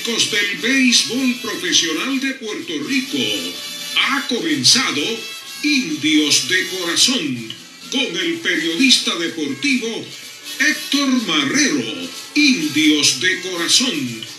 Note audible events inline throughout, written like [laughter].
fanáticos del béisbol profesional de Puerto Rico. Ha comenzado Indios de Corazón con el periodista deportivo Héctor Marrero. Indios de Corazón.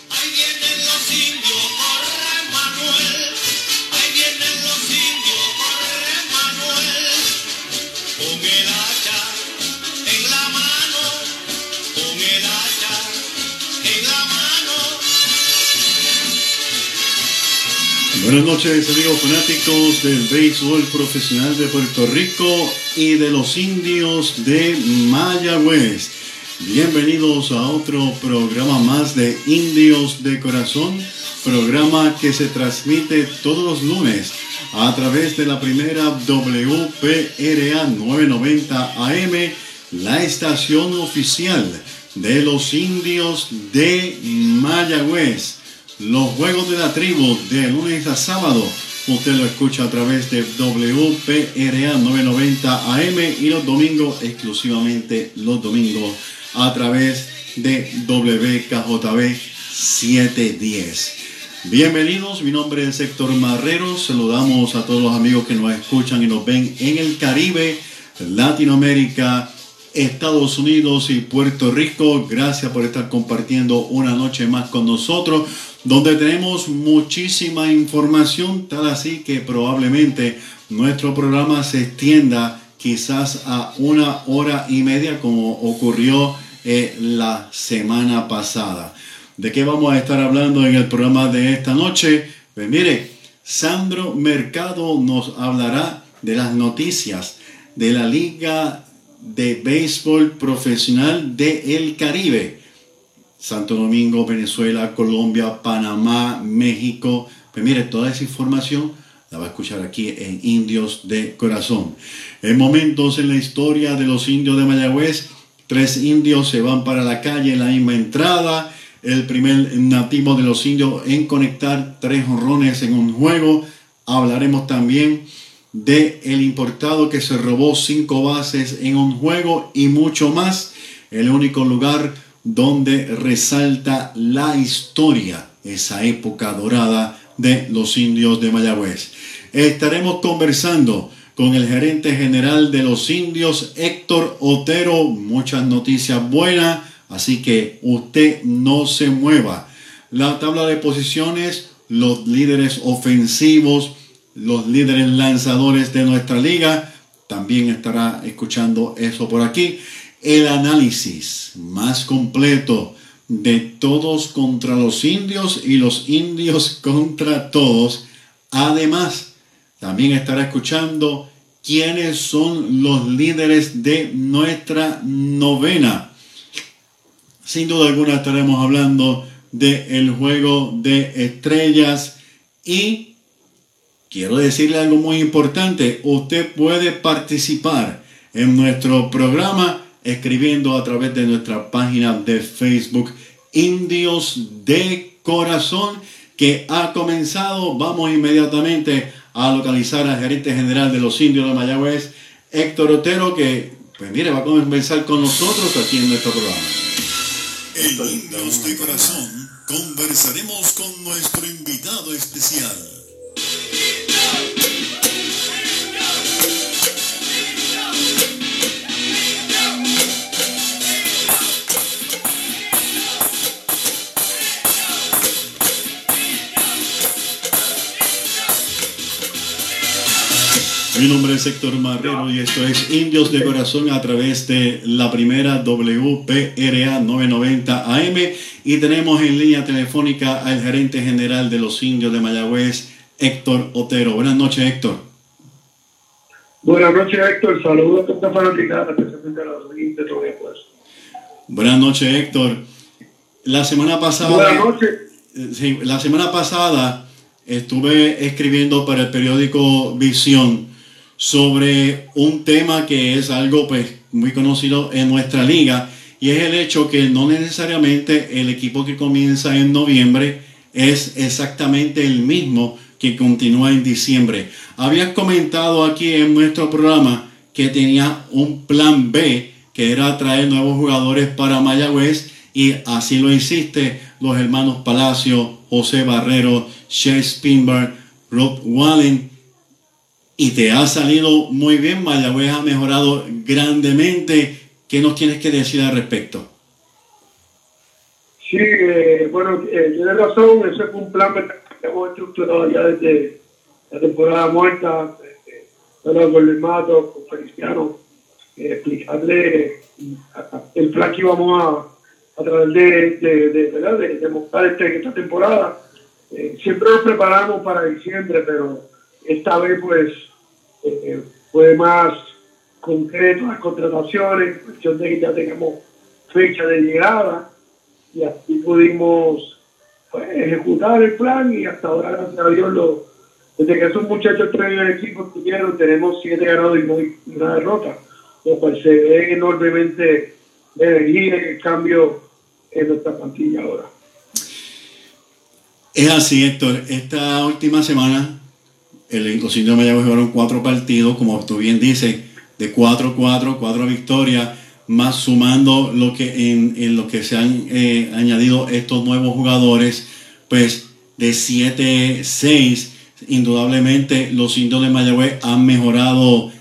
Buenas noches amigos fanáticos del béisbol profesional de Puerto Rico y de los indios de Mayagüez. Bienvenidos a otro programa más de Indios de Corazón, programa que se transmite todos los lunes a través de la primera WPRA 990 AM, la estación oficial de los indios de Mayagüez. Los juegos de la tribu de lunes a sábado. Usted lo escucha a través de WPRA 990 AM y los domingos, exclusivamente los domingos, a través de WKJB 710. Bienvenidos, mi nombre es Héctor Marrero. Saludamos a todos los amigos que nos escuchan y nos ven en el Caribe, Latinoamérica, Estados Unidos y Puerto Rico. Gracias por estar compartiendo una noche más con nosotros, donde tenemos muchísima información, tal así que probablemente nuestro programa se extienda quizás a una hora y media como ocurrió eh, la semana pasada. ¿De qué vamos a estar hablando en el programa de esta noche? Pues mire, Sandro Mercado nos hablará de las noticias de la Liga de Béisbol Profesional de El Caribe. Santo Domingo, Venezuela, Colombia, Panamá, México. Pues mire, toda esa información la va a escuchar aquí en Indios de Corazón. En momentos en la historia de los indios de Mayagüez, tres indios se van para la calle en la misma entrada. El primer nativo de los indios en conectar tres honrones en un juego. Hablaremos también de el importado que se robó cinco bases en un juego y mucho más. El único lugar donde resalta la historia, esa época dorada de los indios de Mayagüez. Estaremos conversando con el gerente general de los indios, Héctor Otero. Muchas noticias buenas, así que usted no se mueva. La tabla de posiciones, los líderes ofensivos, los líderes lanzadores de nuestra liga. También estará escuchando eso por aquí. El análisis más completo de todos contra los indios y los indios [laughs] contra todos. Además, también estará escuchando quiénes son los líderes de nuestra novena. Sin duda alguna estaremos hablando del juego de estrellas y quiero decirle algo muy importante. Usted puede participar en nuestro programa escribiendo a través de nuestra página de Facebook Indios de Corazón que ha comenzado. Vamos inmediatamente a localizar al gerente general de los indios de Mayagüez, Héctor Otero, que, pues mire, va a conversar con nosotros aquí en nuestro programa. En Indios de Corazón conversaremos con nuestro invitado especial. Mi nombre es Héctor Marrero y esto es Indios de Corazón a través de la primera WPRA 990 AM y tenemos en línea telefónica al gerente general de los indios de Mayagüez, Héctor Otero. Buenas noches, Héctor. Buenas noches, Héctor. Saludos a toda esta fanaticada, especialmente a los oyentes de pues. Buenas noches, Héctor. La semana pasada. Buenas noches. Sí, la semana pasada estuve escribiendo para el periódico Visión sobre un tema que es algo pues muy conocido en nuestra liga y es el hecho que no necesariamente el equipo que comienza en noviembre es exactamente el mismo que continúa en diciembre. Habías comentado aquí en nuestro programa que tenía un plan B que era traer nuevos jugadores para Mayagüez y así lo hiciste los hermanos Palacio, José Barrero, Shea Spinbar, Rob Wallen, y te ha salido muy bien. Mayagüez ha mejorado grandemente. ¿Qué nos tienes que decir al respecto? Sí, eh, bueno, eh, tienes razón, ese fue un plan hemos estructurado ya desde la temporada muerta, eh, bueno, con el Mato, con Feliciano, eh, explicarle el plan que íbamos a, a través de, de, de, de, de este, esta temporada. Eh, siempre nos preparamos para diciembre, pero esta vez pues eh, fue más concreto las contrataciones, en cuestión de que ya tengamos fecha de llegada y así pudimos pues, ejecutar el plan y hasta ahora, gracias a Dios, lo, desde que esos muchachos traen el equipo estuvieron, tenemos siete ganados y hay una derrota, lo cual se ve enormemente de energía y el cambio en nuestra plantilla ahora. Es así, Héctor. Esta última semana, el, de Mayagüez jugaron cuatro partidos, como tú bien dices, de 4-4, cuatro victorias, más sumando lo que en, lo que se han eh, añadido estos nuevos jugadores, pues de 7-6, indudablemente los indios de Mayagüez han mejorado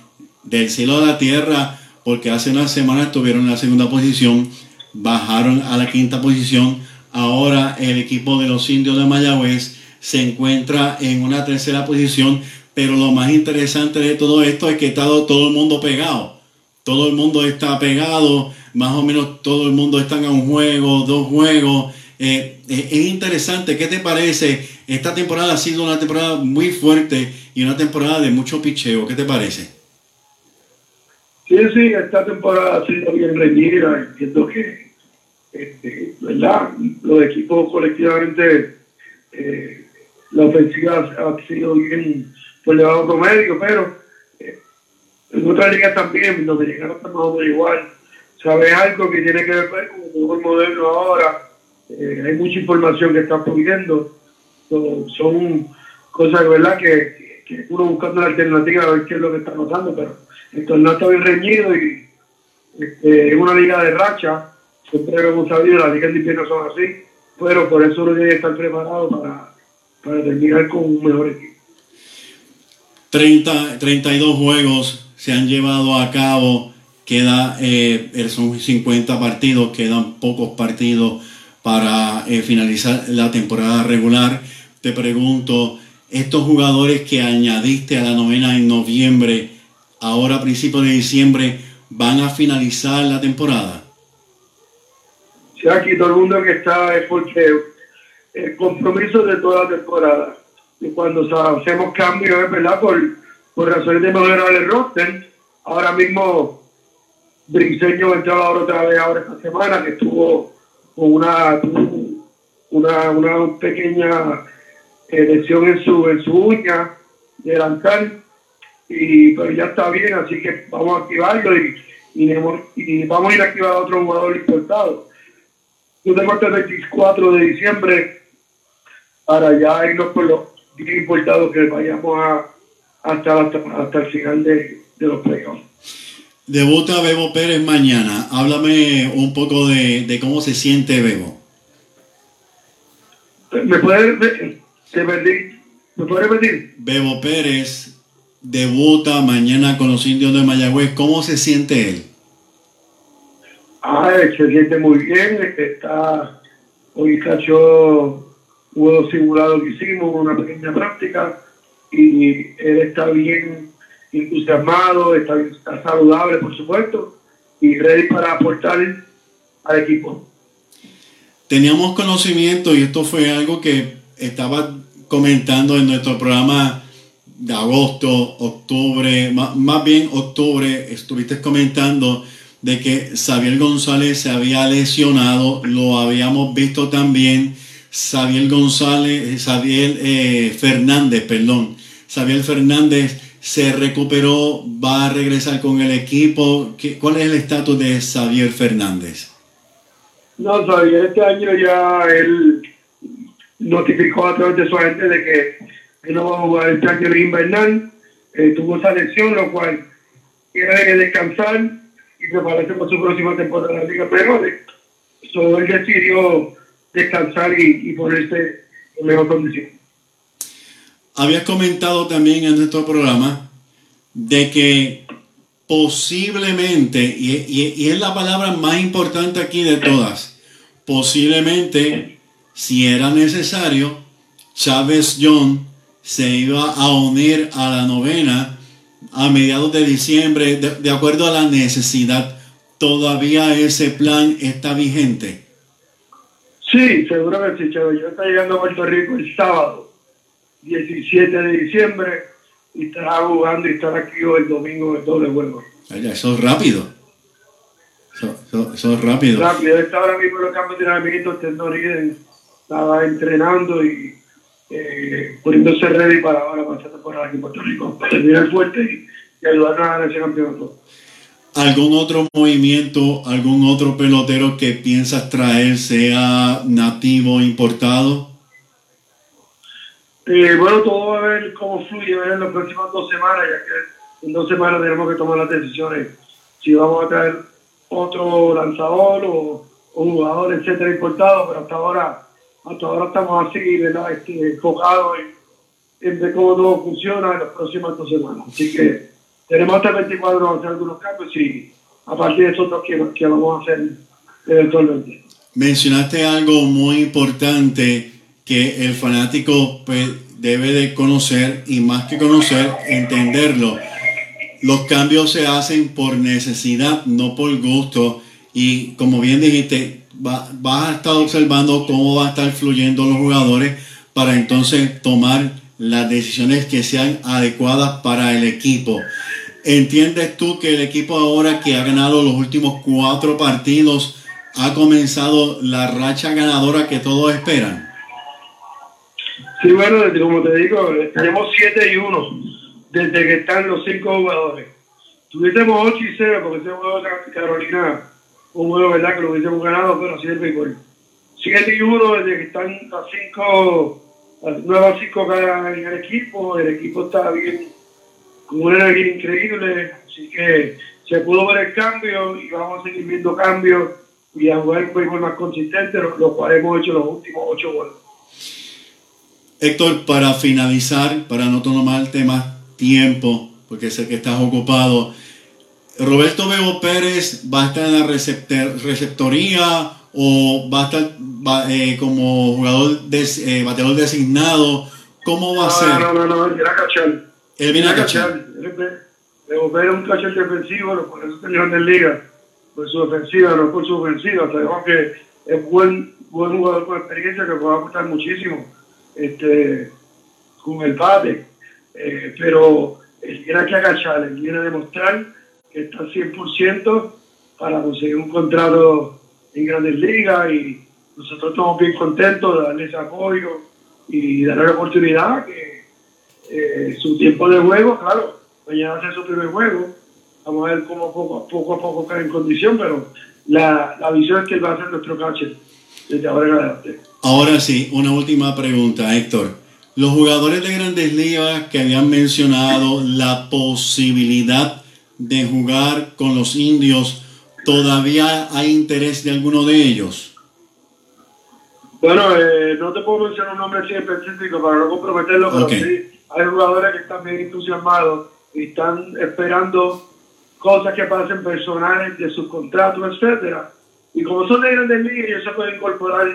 del cielo a la tierra, porque hace unas semanas estuvieron en la segunda posición, bajaron a la quinta posición, ahora el equipo de los indios de Mayagüez se encuentra en una tercera posición, pero lo más interesante de todo esto es que está todo el mundo pegado. Todo el mundo está pegado, más o menos todo el mundo está en un juego, dos juegos. Eh, eh, es interesante, ¿qué te parece? Esta temporada ha sido una temporada muy fuerte y una temporada de mucho picheo. ¿Qué te parece? Sí, sí, esta temporada ha sido bien reñida. Entiendo que, este, ¿verdad? Los equipos colectivamente, eh, la ofensiva ha sido bien por debajo promedio, pero en otras ligas también, los americanos están más o menos igual. ¿Sabes algo que tiene que ver con el fútbol moderno ahora? Eh, hay mucha información que está fluyendo. So, son cosas, ¿verdad? Que, que uno buscando la alternativa a ver qué es lo que está pasando, pero el torneo está bien reñido y este, es una liga de racha. Siempre lo hemos sabido, las ligas de invierno son así, pero por eso uno tiene que estar preparado para, para terminar con un mejor equipo. 30, 32 juegos se han llevado a cabo, queda, eh, son 50 partidos, quedan pocos partidos para eh, finalizar la temporada regular. Te pregunto, estos jugadores que añadiste a la novena en noviembre, ahora a principios de diciembre, ¿van a finalizar la temporada? Sí, aquí todo el mundo que está es porque el compromiso de toda la temporada. Y cuando hacemos cambios es verdad por, por razones de mejorar el roster. Ahora mismo Briseño va a otra vez ahora esta semana que estuvo con una una, una pequeña eh, lesión en su en su uña delantal. Y pero ya está bien así que vamos a activarlo y, y, y vamos a ir a activar a otro jugador importado. Yo tengo hasta el 24 de diciembre. Para ya irnos por los bien importados que vayamos a hasta, hasta, hasta el final de, de los playoffs. Debuta Bebo Pérez mañana. Háblame un poco de, de cómo se siente Bebo. ¿Me puede, repetir? ¿Me puede repetir? Bebo Pérez debuta mañana con los indios de Mayagüez. ¿Cómo se siente él? Ah, se siente muy bien. Está, hoy cachó juego simulado que hicimos, una pequeña práctica, y él está bien entusiasmado, está, está saludable, por supuesto, y ready para aportar al equipo. Teníamos conocimiento, y esto fue algo que estaba comentando en nuestro programa de agosto, octubre, más, más bien octubre, estuviste comentando de que Xavier González se había lesionado, lo habíamos visto también. Xavier González, Xavier eh, Fernández, perdón, Xavier Fernández se recuperó, va a regresar con el equipo. ¿Qué, ¿Cuál es el estatus de Xavier Fernández? No, Xavier este año ya él notificó a través de su agente de que no va a jugar este año en invernal. Eh, tuvo esa lesión, lo cual quiere descansar y prepararse para su próxima temporada en la Liga Menores. So, él decidió descansar y ponerse en mejor condición. Habías comentado también en nuestro programa de que posiblemente, y, y- y es la palabra más importante aquí de todas, posiblemente, si era necesario, Chávez John se iba a unir a la novena a mediados de diciembre, de, de acuerdo a la necesidad. ¿Todavía ese plan está vigente? Sí, seguro que sí, Chavo. Yo estoy llegando a Puerto Rico el sábado, 17 de diciembre, y estará jugando y estará aquí el domingo el doble juego. Eso es rápido. Eso, eso- eso es rápido. Rápido, está ahora mismo en los campos de entrenamiento, Tendoriden estaba entrenando y eh, poniéndose ready para ahora, para esta temporada aquí en Puerto Rico, para terminar fuerte y, y ayudarnos a ganar ese campeonato. ¿Algún otro movimiento, algún otro pelotero que piensas traer, sea nativo, importado? Eh, bueno, todo va a ver cómo fluye ¿verdad? en las próximas dos semanas, ya que en dos semanas tenemos que tomar las decisiones si vamos a traer otro lanzador o, o jugador, etcétera, importado, pero hasta ahora, hasta ahora estamos así, ¿verdad? Este, enfocados en, en ver cómo todo funciona en las próximas dos semanas. Así que tenemos hasta el 24 para hacer algunos cambios y a partir de esos dos que, que vamos a hacer eventualmente. Mencionaste algo muy importante que el fanático pues, debe de conocer y más que conocer, entenderlo. Los cambios se hacen por necesidad, no por gusto. Y como bien dijiste, va- vas a estar observando cómo va a estar fluyendo los jugadores para entonces tomar las decisiones que sean adecuadas para el equipo. ¿Entiendes tú que el equipo ahora que ha ganado los últimos cuatro partidos ha comenzado la racha ganadora que todos esperan? Sí, bueno, desde- como te digo, tenemos 7 y 1 desde que están los cinco jugadores. Tuviésemos 8 y 0 porque ese juego de Carolina, un juego verdad que lo hubiésemos ganado, pero así es el béisbol. 7 y 1 desde que están las 5, las nuevas 5 cada en el equipo. El equipo está bien, con una energía increíble, así que se pudo ver el cambio y vamos a seguir viendo cambios y a jugar un béisbol más consistente, lo, lo cual hemos hecho los últimos 8 juegos. Héctor, para finalizar, para no tomarte más tiempo, porque sé que estás ocupado, Roberto Bebo Pérez va a estar en la receptoría o va a estar va, eh, como jugador des- eh, bateador designado. ¿Cómo va a ser? No, no, no, no, él viene a cachar. Él viene a cachar. Es de volver a un cachar defensivo, lo- por eso está en Grandes Ligas, por su defensiva, no por su ofensiva. Sabemos que es buen, buen jugador con experiencia que puede aportar muchísimo este, con el bate. Eh, pero él viene aquí a cachar, él viene a demostrar que está 100% para conseguir un contrato en Grandes Ligas y nosotros estamos bien contentos de darle ese apoyo y darle la oportunidad que eh, su tiempo de juego, claro, mañana hace su primer juego, vamos a ver cómo poco a poco, a poco cae en condición, pero la, la visión es que él va a ser nuestro catcher desde ahora en adelante. Ahora sí, una última pregunta, Héctor. Los jugadores de grandes ligas que habían mencionado la posibilidad de jugar con los indios, ¿todavía hay interés de alguno de ellos? Bueno, eh, no te puedo mencionar un nombre así específico para no comprometerlo, pero Ok. sí hay jugadores que están bien entusiasmados y están esperando cosas que pasen personales de sus contratos, etcétera. Y como son de grandes ligas, ellos se pueden incorporar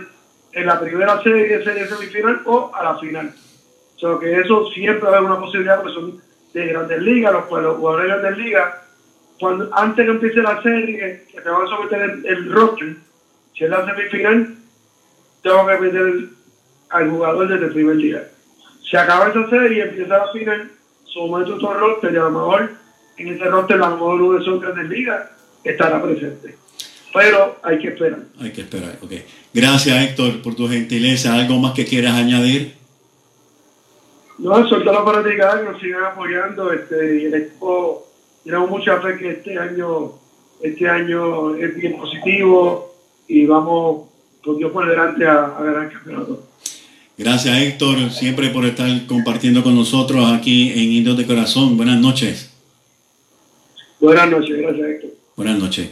en la primera serie, serie semifinal o a la final. O sea, que eso siempre va a haber una posibilidad porque son de grandes ligas, los los jugadores de grandes ligas, cuando, antes que empiece la serie, que te van a someter el, roster, si es la semifinal, tengo que meter al jugador desde el primer día. Se acaba esa serie, empieza la final, somete otro roster y a lo mejor en ese roster a lo mejor uno de esos grandes ligas estará presente. Pero hay que esperar. Hay que esperar, ok. Gracias, Héctor, por tu gentileza. ¿Algo más que quieras añadir? No, suelto a la fanaticada que nos sigan apoyando este, y el equipo, tenemos mucha fe que este año, este año es bien positivo y vamos con Dios por delante a, a ganar el campeonato. Gracias, Héctor, siempre por estar compartiendo con nosotros aquí en Indios de Corazón. Buenas noches. Buenas noches, gracias Héctor. Buenas noches.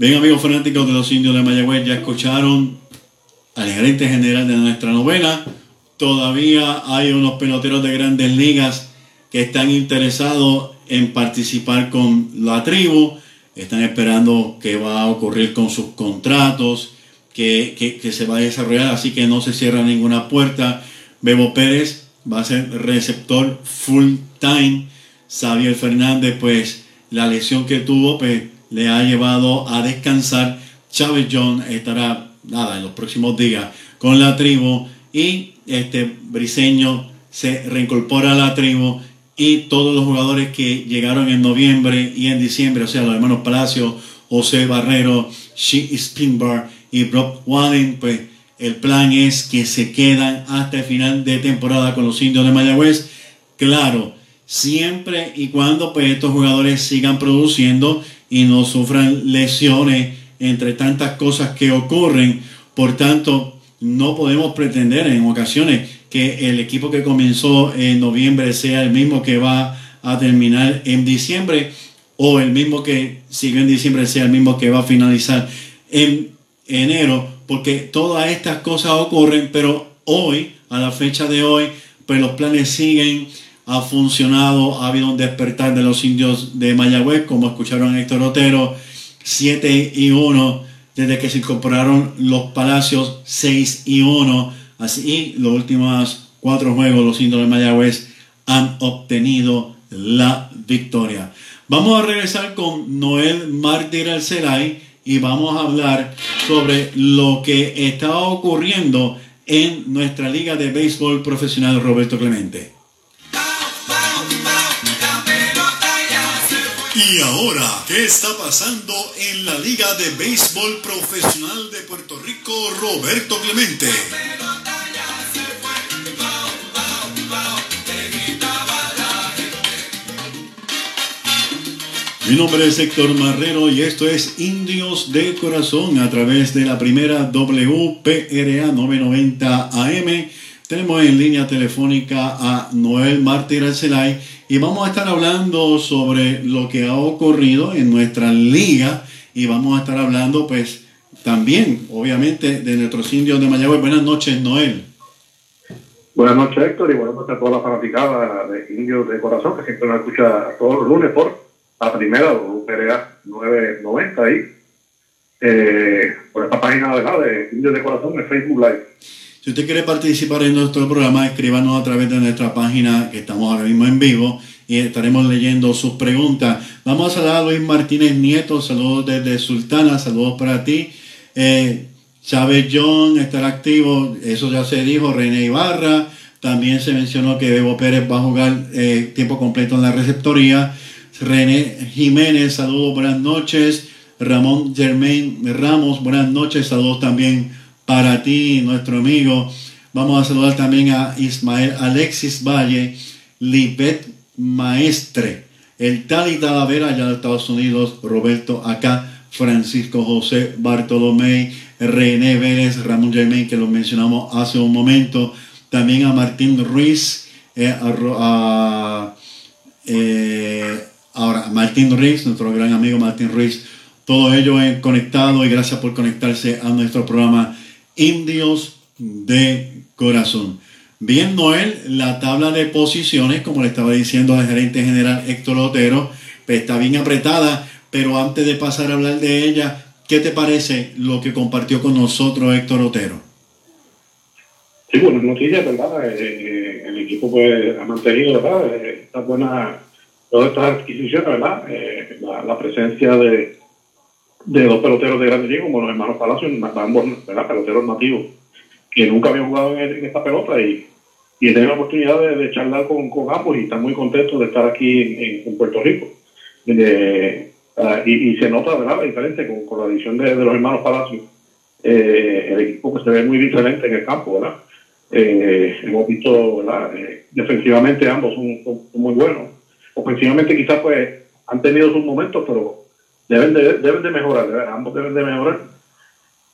Bien, amigos fanáticos de los indios de Mayagüez, ya escucharon al gerente general de nuestra novena. Todavía hay unos peloteros de grandes ligas que están interesados en participar con la tribu. Están esperando qué va a ocurrir con sus contratos, que, que, que se va a desarrollar, así que no se cierra ninguna puerta. Bebo Pérez va a ser receptor full time. Xavier Fernández, pues la lesión que tuvo, pues le ha llevado a descansar. Chávez John estará, nada, en los próximos días con la tribu y este Briseño se reincorpora a la tribu y todos los jugadores que llegaron en noviembre y en diciembre, o sea, los hermanos Palacio, José Barrero, She Spinbar y Brock Wallen, pues el plan es que se quedan hasta el final de temporada con los indios de Mayagüez. Claro, siempre y cuando pues estos jugadores sigan produciendo y no sufran lesiones entre tantas cosas que ocurren. Por tanto, no podemos pretender en ocasiones que el equipo que comenzó en noviembre sea el mismo que va a terminar en diciembre o el mismo que siguió en diciembre sea el mismo que va a finalizar en enero, porque todas estas cosas ocurren, pero hoy, a la fecha de hoy, pues los planes siguen, ha funcionado, ha habido un despertar de los indios de Mayagüez, como escucharon Héctor Otero, 7 y 1, desde que se incorporaron los Palacios, 6 y 1, así los últimos cuatro juegos los indios de Mayagüez han obtenido la victoria. Vamos a regresar con Noel Mártir Alcelay y vamos a hablar sobre lo que está ocurriendo en nuestra liga de béisbol profesional Roberto Clemente. Y ahora, ¿qué está pasando en la Liga de Béisbol Profesional de Puerto Rico, Roberto Clemente? Mi nombre es Héctor Marrero y esto es Indios de Corazón a través de la primera WPRA 990 AM. Tenemos en línea telefónica a Noel Mártir Arcelay y vamos a estar hablando sobre lo que ha ocurrido en nuestra liga y vamos a estar hablando pues también obviamente de nuestros indios de Mayagüez. Buenas noches Noel. Buenas noches, Héctor, y buenas noches a toda la fanaticada de Indios de Corazón, que siempre nos escucha todos los lunes por la primera WPRA 990 ahí, eh, por esta página ¿verdad? de Indios de Corazón en Facebook Live. Si usted quiere participar en nuestro programa, escríbanos a través de nuestra página que estamos ahora mismo en vivo y estaremos leyendo sus preguntas. Vamos a saludar a Luis Martínez Nieto, saludos desde Sultana, saludos para ti. Eh, Chávez John estará activo, eso ya se dijo, René Ibarra, también se mencionó que Bebo Pérez va a jugar eh, tiempo completo en la receptoría. René Jiménez, saludos, buenas noches. Ramón Germain Ramos, buenas noches, saludos también para ti, nuestro amigo. Vamos a saludar también a Ismael Alexis Valle, Libet Maestre, el Tali Talavera allá de Estados Unidos, Roberto acá, Francisco José Bartolomé, René Vélez, Ramón Germain, que lo mencionamos hace un momento, también a Martín Ruiz, eh, a, eh, ahora Martín Ruiz, nuestro gran amigo Martín Ruiz, todo ello conectado y gracias por conectarse a nuestro programa Indios de Corazón. Bien, Noel, la tabla de posiciones, como le estaba diciendo al gerente general Héctor Otero, pues, está bien apretada, pero antes de pasar a hablar de ella, ¿qué te parece lo que compartió con nosotros Héctor Otero? Sí, buenas noticias, ¿verdad? Eh, el equipo pues, ha mantenido, ¿verdad? Eh, Estas buenas, todas estas adquisiciones, ¿verdad? Eh, la, presencia de, de dos peloteros de Grande Liga, como los hermanos Palacios, ambos, ¿verdad? Peloteros nativos, que nunca habían jugado en, esta pelota y, y la oportunidad de, charlar con, con, ambos y están muy contentos de estar aquí en, Puerto Rico. Uh, y, se nota, ¿verdad? La diferencia con, la adición de, los hermanos Palacios. Eh, el equipo que se ve muy diferente en el campo, ¿verdad? Eh, hemos visto. Eh, defensivamente ambos son, son, muy buenos. Ofensivamente quizás pues han tenido sus momentos, pero deben de, deben de mejorar, ¿verdad? ambos deben de mejorar.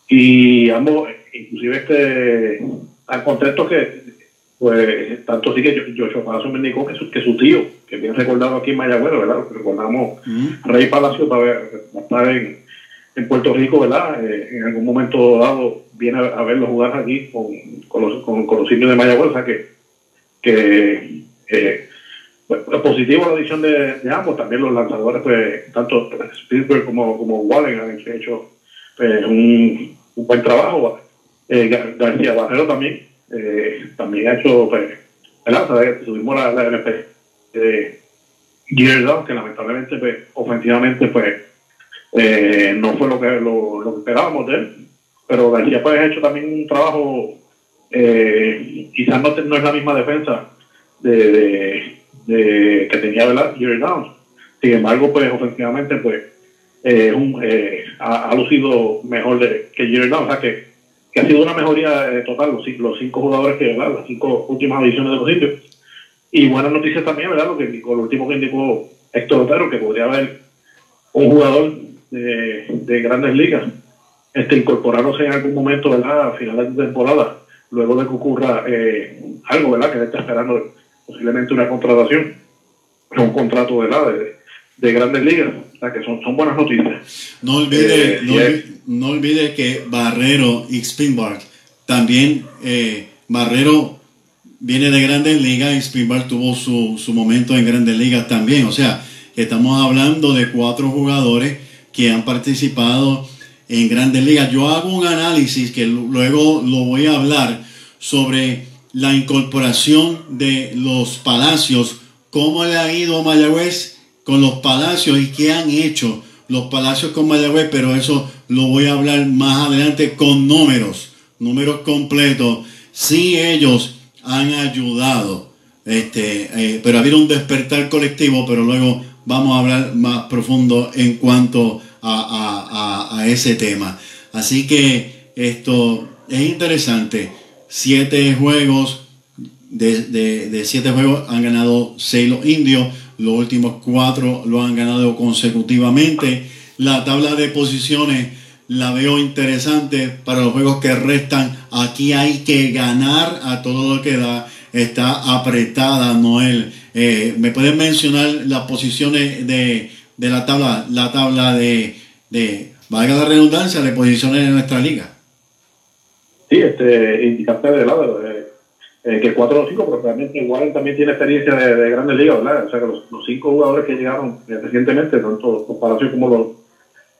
Y ambos, inclusive este, al contexto que, pues, tanto sí que Joshua Palacio me indicó que su, que su tío, que bien recordado aquí en Mayagüez, ¿verdad? Recordamos mm. Rey Palacio va a estar en, en Puerto Rico, ¿verdad? Eh, en algún momento dado viene a, a verlo jugar aquí con, con, los, con, con los de Mayagüez, o sea que, que eh, pues, es positivo la adición de, ambos, también los lanzadores, pues tanto Spielberg como, como Wallen han hecho pues, un, buen trabajo. Eh, Gar- García Barrero también, eh, también ha hecho, pues. O sea, Tuvimos la, la NP de Gear que lamentablemente, pues, ofensivamente, pues, eh, no fue lo que, lo, lo que esperábamos de él. Pero García, pues, ha hecho también un trabajo, eh, quizás no, no es la misma defensa de, de, de- que tenía, ¿verdad? Gear Down. Sin embargo, pues, ofensivamente, pues, eh, un, eh, ha, ha lucido mejor de, que Jerry Down, o sea que, que ha sido una mejoría eh, total los, los cinco jugadores que, ¿verdad? Las cinco últimas ediciones de los sitios. Y buenas noticias también, ¿verdad? Lo que lo último que indicó Héctor Otero, que podría haber un jugador de, de grandes ligas este, incorporándose en algún momento, ¿verdad? A finales de temporada, luego de que ocurra eh, algo, ¿verdad? Que él está esperando posiblemente una contratación, un contrato. De, de grandes ligas. O sea, que son, son buenas noticias. No olvide, Eh, no, y olvi- es- no olvide que Barrero y Spinbark también, eh, Barrero viene de Grandes Ligas y Spinbark tuvo su, su momento en Grandes Ligas también. O sea, estamos hablando de cuatro jugadores que han participado en Grandes Ligas. Yo hago un análisis que lu- luego lo voy a hablar sobre la incorporación de los Palacios, cómo le ha ido Mayagüez con los Palacios y qué han hecho los Palacios con Mayagüez, pero eso lo voy a hablar más adelante con números, números completos. Sí, ellos han ayudado, este, eh, pero ha habido un despertar colectivo, pero luego vamos a hablar más profundo en cuanto a- a- a ese tema. Así que esto es interesante. Siete juegos, de, de- de siete juegos han ganado seis los indios, los últimos cuatro lo han ganado consecutivamente. La tabla de posiciones la veo interesante para los juegos que restan. Aquí hay que ganar a todo lo que da. Está apretada, Noel. Eh, ¿Me puedes mencionar las posiciones de, de la tabla? La tabla de, de, valga la redundancia, de posiciones de nuestra liga. Sí, este, indicaste de lado eh, eh, que 4 o 5, pero realmente Warren también tiene experiencia de, de grandes ligas, ¿verdad? O sea que los, los cinco jugadores que llegaron eh, recientemente, tanto los Palacios como los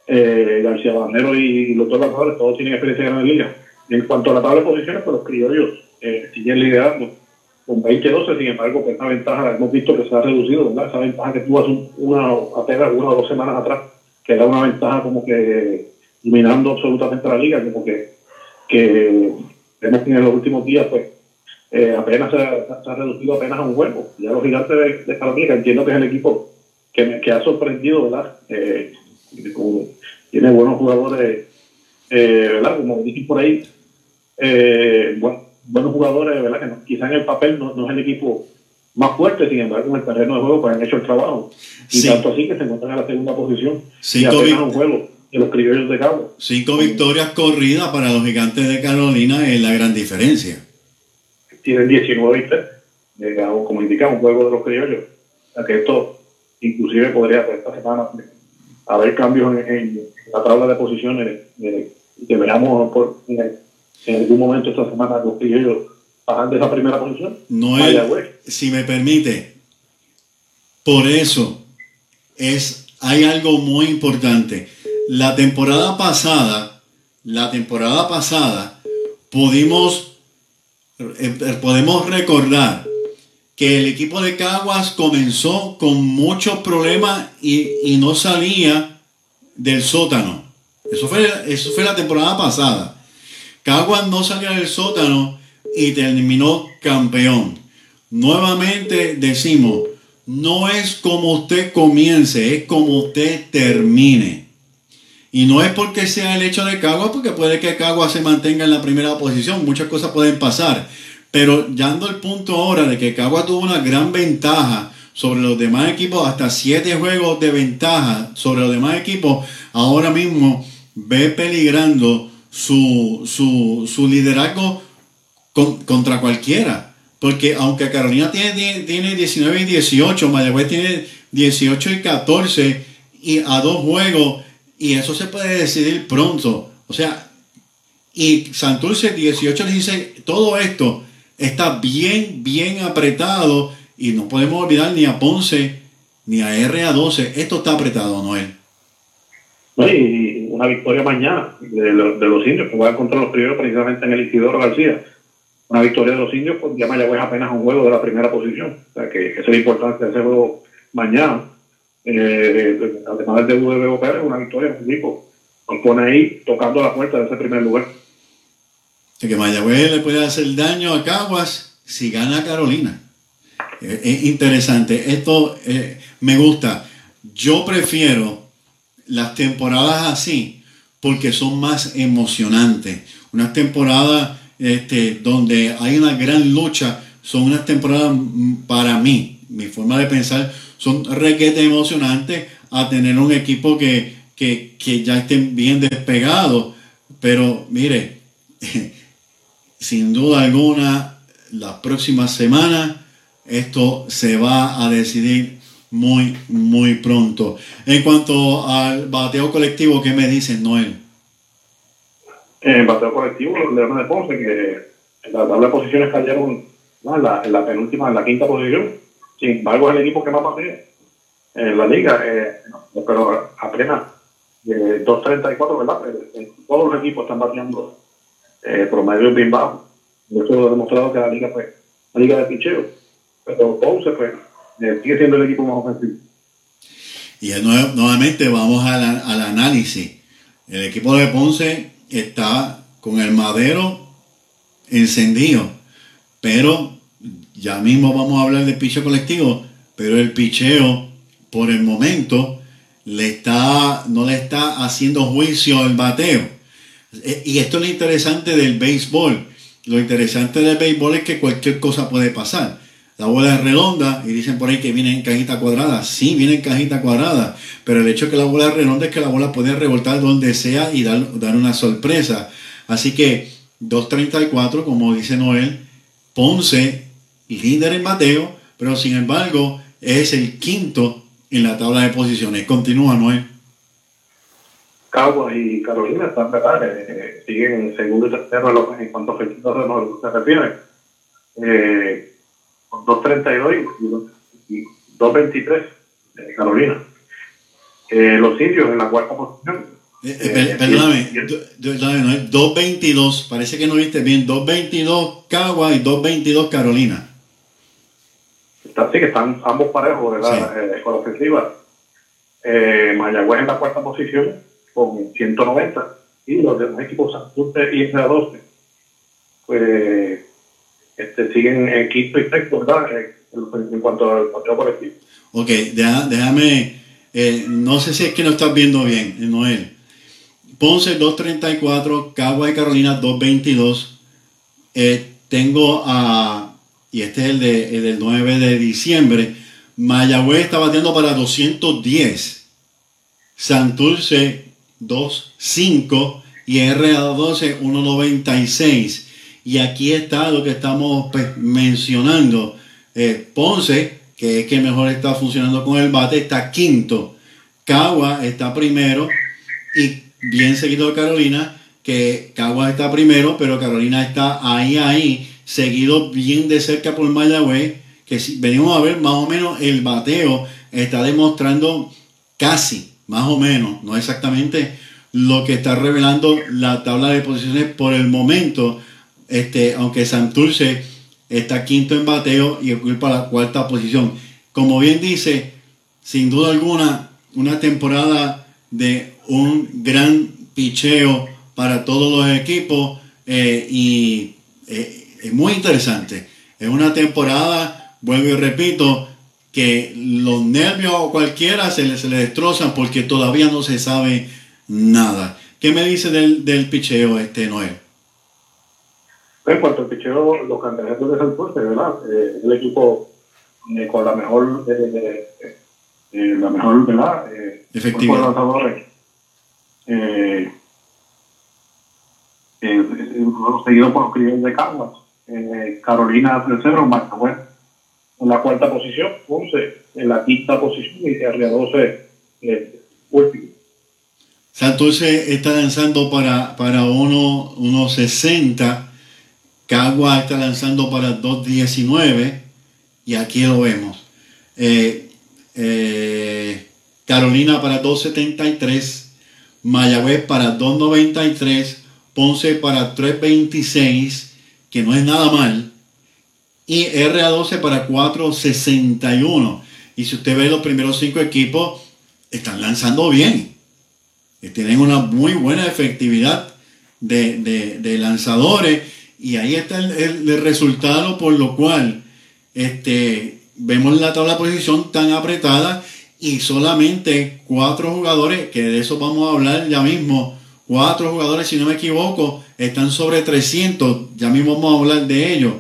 eh, García Banero y los dos lanzadores, todos tienen experiencia de grandes ligas. En cuanto a la tabla de posiciones, pues los criollos eh, siguen liderando con 20-12, sin embargo, pues esa ventaja hemos visto que se ha reducido, ¿verdad? Esa ventaja que tuvo hace un- una, apenas una o dos semanas atrás, que era una ventaja como que dominando absolutamente la liga, como que que vemos que en los últimos días pues eh, apenas se, ha- se ha reducido apenas a un juego. Ya los gigantes de, de entiendo que es el equipo que, me- que ha sorprendido, ¿verdad? Eh, tiene buenos jugadores, eh, ¿verdad? Como dicen por ahí, eh, buen- buenos jugadores, ¿verdad? Que no- quizá en el papel no, no es el equipo más fuerte, sin embargo, en el terreno de juego pues han hecho el trabajo. Y Sí. tanto así que se encuentran en la segunda posición. Sí, y apenas Toby. un juego de los criollos de Cabo. Cinco victorias corridas para los gigantes de Carolina es la gran diferencia. tienen 19 victorias, eh, como indicamos, un juego de los criollos. O sea que esto inclusive podría pues, esta semana haber cambios en, en la tabla de posiciones eh, y que veamos por, en, algún momento esta semana los criollos bajan de esa primera posición. No es, si me permite, por eso es, hay algo muy importante. La temporada pasada, la temporada pasada, pudimos, eh, podemos recordar que el equipo de Caguas comenzó con muchos problemas y, y no salía del sótano. Eso fue, eso fue la temporada pasada. Caguas no salía del sótano y terminó campeón. Nuevamente decimos, no es como usted comience, es como usted termine. Y no es porque sea el hecho de Caguas, porque puede que Caguas se mantenga en la primera posición, muchas cosas pueden pasar. Pero ya ando el punto ahora de que Caguas tuvo una gran ventaja sobre los demás equipos, hasta siete juegos de ventaja sobre los demás equipos, ahora mismo ve peligrando su, su, su liderazgo con- contra cualquiera. Porque aunque Carolina tiene, tiene 19 y 18, Mayagüez tiene 18 y 14 y a dos juegos y eso se puede decidir pronto. O sea, y Santurce 18-16. Todo esto está bien, bien apretado y no podemos olvidar ni a Ponce ni a RA12. Esto está apretado, Noel. ¿no? Una victoria mañana de, los- de los indios que van contra los primeros precisamente en el Isidoro García. Una victoria de los indios pues ya Mayagüez apenas un juego de la primera posición. O sea que es la importancia de ese juego mañana. Eh, además del Bebo Pérez, una victoria de equipo. Nos pone ahí tocando la puerta de ese primer lugar. De que Mayagüez le puede hacer daño a Caguas si gana Carolina. Eh, Es interesante. Esto eh, me gusta. Yo prefiero las temporadas así porque son más emocionantes. Unas temporadas este, donde hay una gran lucha son unas temporadas para mí, mi forma de pensar, son requete emocionantes a tener un equipo que, que, que ya estén bien despegados. Pero mire, [laughs] sin duda alguna, las próximas semanas esto se va a decidir muy, muy pronto. En cuanto al bateo colectivo, ¿qué me dicen, Noel? En bateo colectivo, los Leones de Ponce, que en la tabla de posiciones cayeron la, en la penúltima, en la quinta posición. Sin embargo, es el equipo que más batea en la liga, eh, pero apenas eh, 2.34, ¿verdad? Eh, eh, todos los equipos están bateando eh, promedio bien bajo. Eso ha demostrado que la liga, pues, la liga de picheo. Pero Ponce, pues, sigue siendo el equipo más ofensivo. Y nuevamente vamos al, al análisis. El equipo de Ponce está con el madero encendido, pero ya mismo vamos a hablar de picheo colectivo, pero el picheo por el momento le está, no le está haciendo juicio al bateo. Eh, Y esto es lo interesante del béisbol. Lo interesante del béisbol es que cualquier cosa puede pasar. La bola es redonda y dicen por ahí que viene en cajita cuadrada. Sí, viene en cajita cuadrada, pero el hecho de que la bola es redonda es que la bola puede rebotar donde sea y dar, dar una sorpresa. Así que 2.34, como dice Noel, Ponce, líder en bateo, pero sin embargo es el quinto en la tabla de posiciones. Continúa, Noel. Caguas y Carolina están, ¿verdad? Eh, siguen en segundo y tercero en, cuanto a no- se refiere. Eh, con 2.32 y, dos- y 2.23 eh, Carolina. Los indios en la cuarta posición. Eh, eh, Eh, perdóname, bien, bien. do- perdóname, Noel, 2.22, parece que no viste bien, 2.22 Cagua y 2.22 Carolina. Sí, que están ambos parejos, ¿verdad? Eh, con la ofensiva. Eh, Mayagüez en la cuarta posición con 190 y los demás equipos Santurce y SA12 pues este, siguen en quinto y sexto, ¿verdad? Eh, en, cuanto al pateo colectivo. Ok, deja- déjame, eh, no sé si es que no estás viendo bien, eh, Noel. Ponce 2.34, Cagua y Carolina 2.22. Eh, tengo a, y este es el, de, el del 9 de diciembre, Mayagüez está bateando para 210. Santurce 2.5 y RA12 1.96. Y aquí está lo que estamos pues, mencionando. Eh, Ponce, que es que mejor está funcionando con el bate, está quinto. Cagua está primero y bien seguido de Carolina, que Cagua está primero, pero Carolina está ahí, ahí, seguido bien de cerca por Mayagüez, que si venimos a ver más o menos el bateo está demostrando casi, más o menos, no exactamente lo que está revelando la tabla de posiciones por el momento, este, aunque Santurce está quinto en bateo y ocupa la cuarta posición. Como bien dice, sin duda alguna, una temporada de un gran picheo para todos los equipos eh, y eh, es muy interesante. Es una temporada, vuelvo y repito, que los nervios o cualquiera se le, se le destrozan porque todavía no se sabe nada. ¿Qué me dice del, del picheo este Noel? En cuanto al picheo, los candidatos de Santurce, ¿verdad? Eh, el equipo eh, con la mejor, eh, eh, la mejor, ¿verdad? Efectividad. lanzadores. Seguido por los criollos de Caguas. Eh, Carolina tercero, Mayagüez en la cuarta posición, Ponce en la quinta posición y R12 eh, último. Santurce está lanzando para, para 1.60. Cagua está lanzando para 2.19. Y aquí lo vemos. Eh, eh, Carolina para 2.73. Mayagüez para 2.93. Ponce para 3.26. Que no es nada mal. Y RA12 para 4.61. Y si usted ve los primeros cinco equipos, están lanzando bien. Tienen una muy buena efectividad de, lanzadores. Y ahí está el, resultado por lo cual este, vemos la tabla de posición tan apretada y solamente cuatro jugadores, que de eso vamos a hablar ya mismo, cuatro jugadores, si no me equivoco, están sobre 300, ya mismo vamos a hablar de ellos,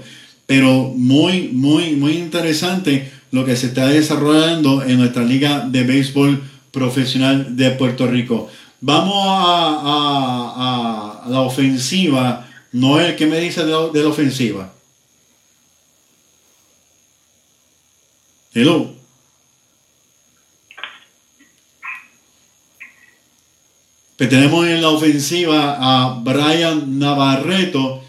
pero muy, muy, muy interesante lo que se está desarrollando en nuestra liga de béisbol profesional de Puerto Rico. Vamos a, la ofensiva. Noel, ¿qué me dice de la, de la ofensiva? Hello. Pues tenemos en la ofensiva a Brian Navarreto.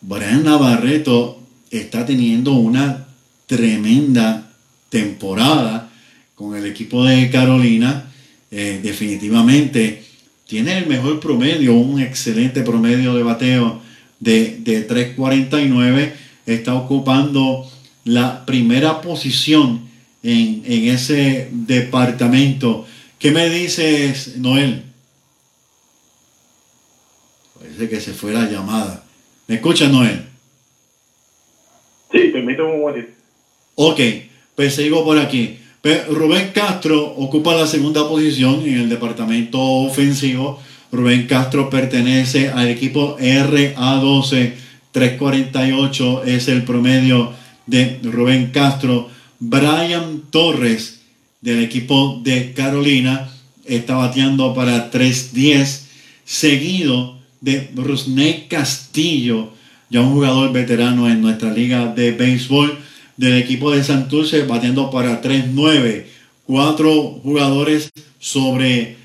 Brian Navarreto está teniendo una tremenda temporada con el equipo de Carolina. Eh, definitivamente tiene el mejor promedio, un excelente promedio de bateo de, de 3.49. Está ocupando la primera posición en, en ese departamento. ¿Qué me dices, Noel? Parece que se fue la llamada. ¿Me escuchas, Noel? Sí, permíteme un momento. Ok, pues sigo por aquí. Pues Rubén Castro ocupa la segunda posición en el departamento ofensivo. Rubén Castro pertenece al equipo RA12. 348 es el promedio de Rubén Castro. Brian Torres del equipo de Carolina está bateando para 310. Seguido de Rusney Castillo, ya un jugador veterano en nuestra liga de béisbol del equipo de Santurce, bateando para 3-9. Cuatro jugadores sobre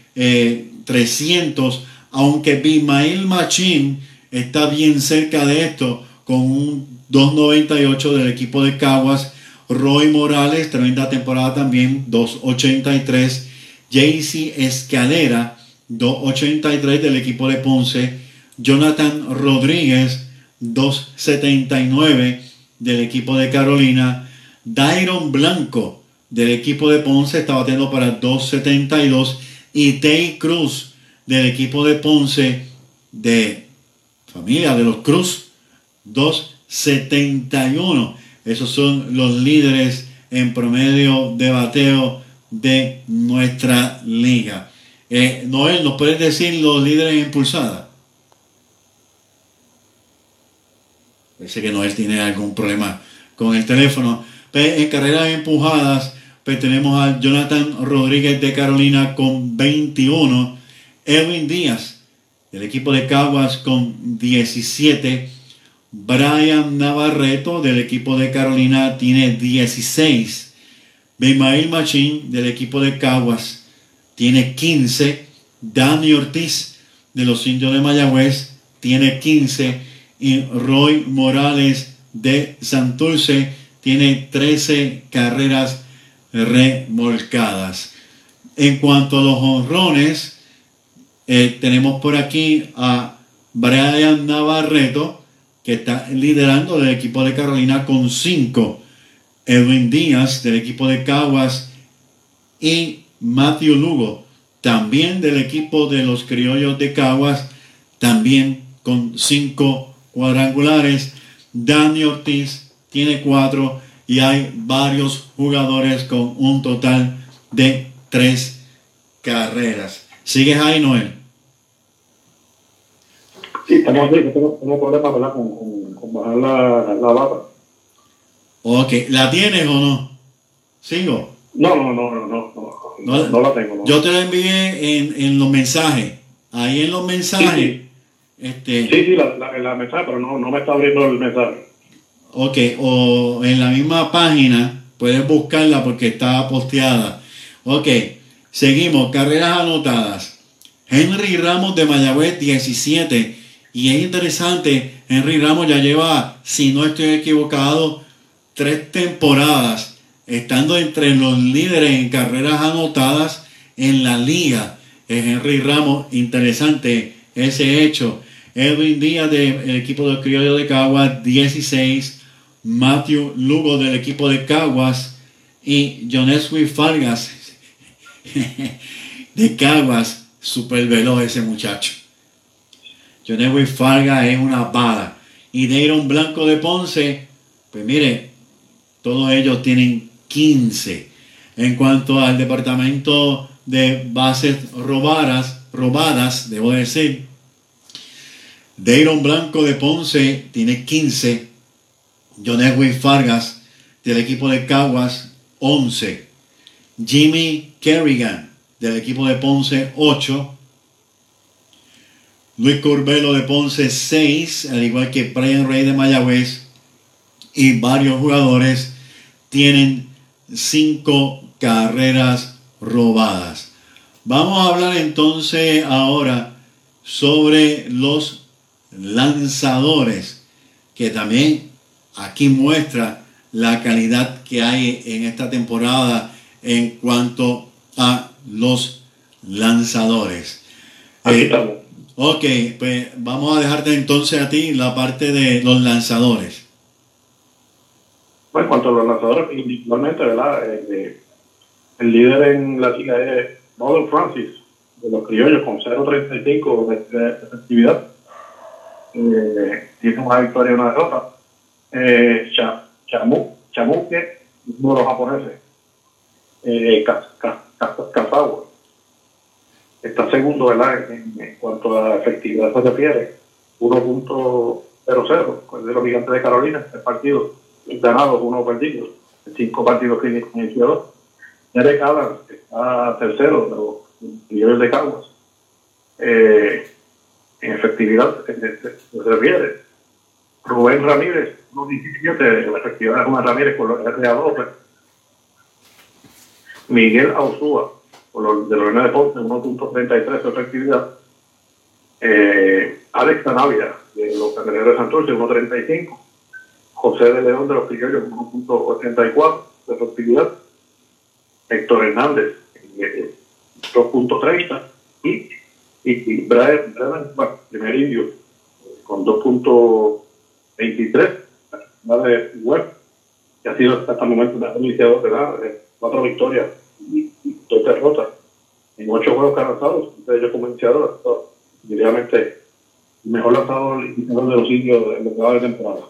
300, eh, aunque Bimael Machín está bien cerca de esto, con un 2.98 del equipo de Caguas. Roy Morales, tremenda temporada también, 2.83. JC Escalera, 2.83 del equipo de Ponce. Jonathan Rodríguez, 2.79 del equipo de Carolina. Dairon Blanco del equipo de Ponce está batiendo para 2.72. Y Tay Cruz del equipo de Ponce de familia de los Cruz 2.71. Esos son los líderes en promedio de bateo de nuestra liga. Eh, Noel, ¿nos puedes decir los líderes en Parece que Noel tiene algún problema con el teléfono. En carreras empujadas, pues tenemos a Jonathan Rodríguez de Carolina con 21. Edwin Díaz del equipo de Caguas con 17. Brian Navarreto del equipo de Carolina tiene 16. Bimail Machín del equipo de Caguas tiene 15. Dani Ortiz de los indios de Mayagüez tiene 15 y Roy Morales de Santurce tiene 13 carreras remolcadas. En cuanto a los honrones, eh, tenemos por aquí a Brian Navarreto, que está liderando del equipo de Carolina con 5. Edwin Díaz del equipo de Caguas y Matthew Lugo, también del equipo de los criollos de Caguas, también con 5 cuadrangulares. Dani Ortiz tiene cuatro y hay varios jugadores con un total de tres carreras. ¿Sigues ahí, Noel? Sí, estamos aquí, tenemos, problemas ¿verdad? Con, con, bajar la, la barra. Ok, ¿la tienes o no? ¿Sigo? No, no, no, no, no, no, no, la tengo. Yo te la envié en, en los mensajes. Ahí en los mensajes. Este, sí, sí, la, la, mensaje, pero no, no me está abriendo el mensaje. Ok, o en la misma página puedes buscarla porque está posteada. Ok, seguimos, carreras anotadas. Henry Ramos de Mayagüez 17. Y es interesante, Henry Ramos ya lleva, si no estoy equivocado, tres temporadas estando entre los líderes en carreras anotadas en la liga. Es Henry Ramos, interesante ese hecho. Edwin Díaz del equipo del Criollo de Caguas 16. Matthew Lugo del equipo de Caguas y Joneswi Fargas de Caguas, super veloz ese muchacho. Joneswi Fargas es una bala. Y Deiron Blanco de Ponce, pues mire, todos ellos tienen 15. En cuanto al departamento de bases robadas, robadas, debo decir, Deiron Blanco de Ponce tiene 15. John Edwin Fargas del equipo de Caguas 11. Jimmy Kerrigan del equipo de Ponce 8. Luis Corbelo de Ponce 6, al igual que Brian Rey de Mayagüez y varios jugadores tienen 5 carreras robadas. Vamos a hablar entonces ahora sobre los lanzadores, que también aquí muestra la calidad que hay en esta temporada en cuanto a los lanzadores. Aquí Eh, ok, pues vamos a dejarte entonces a ti la parte de los lanzadores. Bueno, en cuanto a los lanzadores, individualmente, ¿verdad? Eh, el líder en la liga es Nolan Francis, de los criollos, con 0.35 de, de efectividad. Eh, tiene una victoria y una derrota. Eh, Cha- Chamu, Chamuke, uno de los japoneses. Eh, Ka- Ka- Ka- Kazawa. Está segundo, ¿verdad? En, en cuanto a efectividad se refiere. 1.00, con el de los gigantes de Carolina, el partido ganados, uno perdido, cinco partidos el dos. Derek Adams está tercero de los niveles de Caguas. Eh, en efectividad se, refiere. Rubén Ramírez, 1.17, la efectividad de Rubén Ramírez con los RA12. Miguel Ausúa, por los de Lorena de Ponce, 1.33 de efectividad. Eh, Alex Tanavia, de los Cangrejeros de Santurce, 1.35. José de León de los Criollos, 1.84 de efectividad. Héctor Hernández, eh, 2.30. Y, y, y Brian, bueno, primer indio, eh, con 2.23. La de Web, que ha sido hasta el momento el mejor iniciador, ¿verdad? Eh, cuatro victorias y, y dos derrotas en ocho juegos que ha lanzado, de ellos como iniciador. El mejor lanzador iniciador de los indios en lo que va de temporada.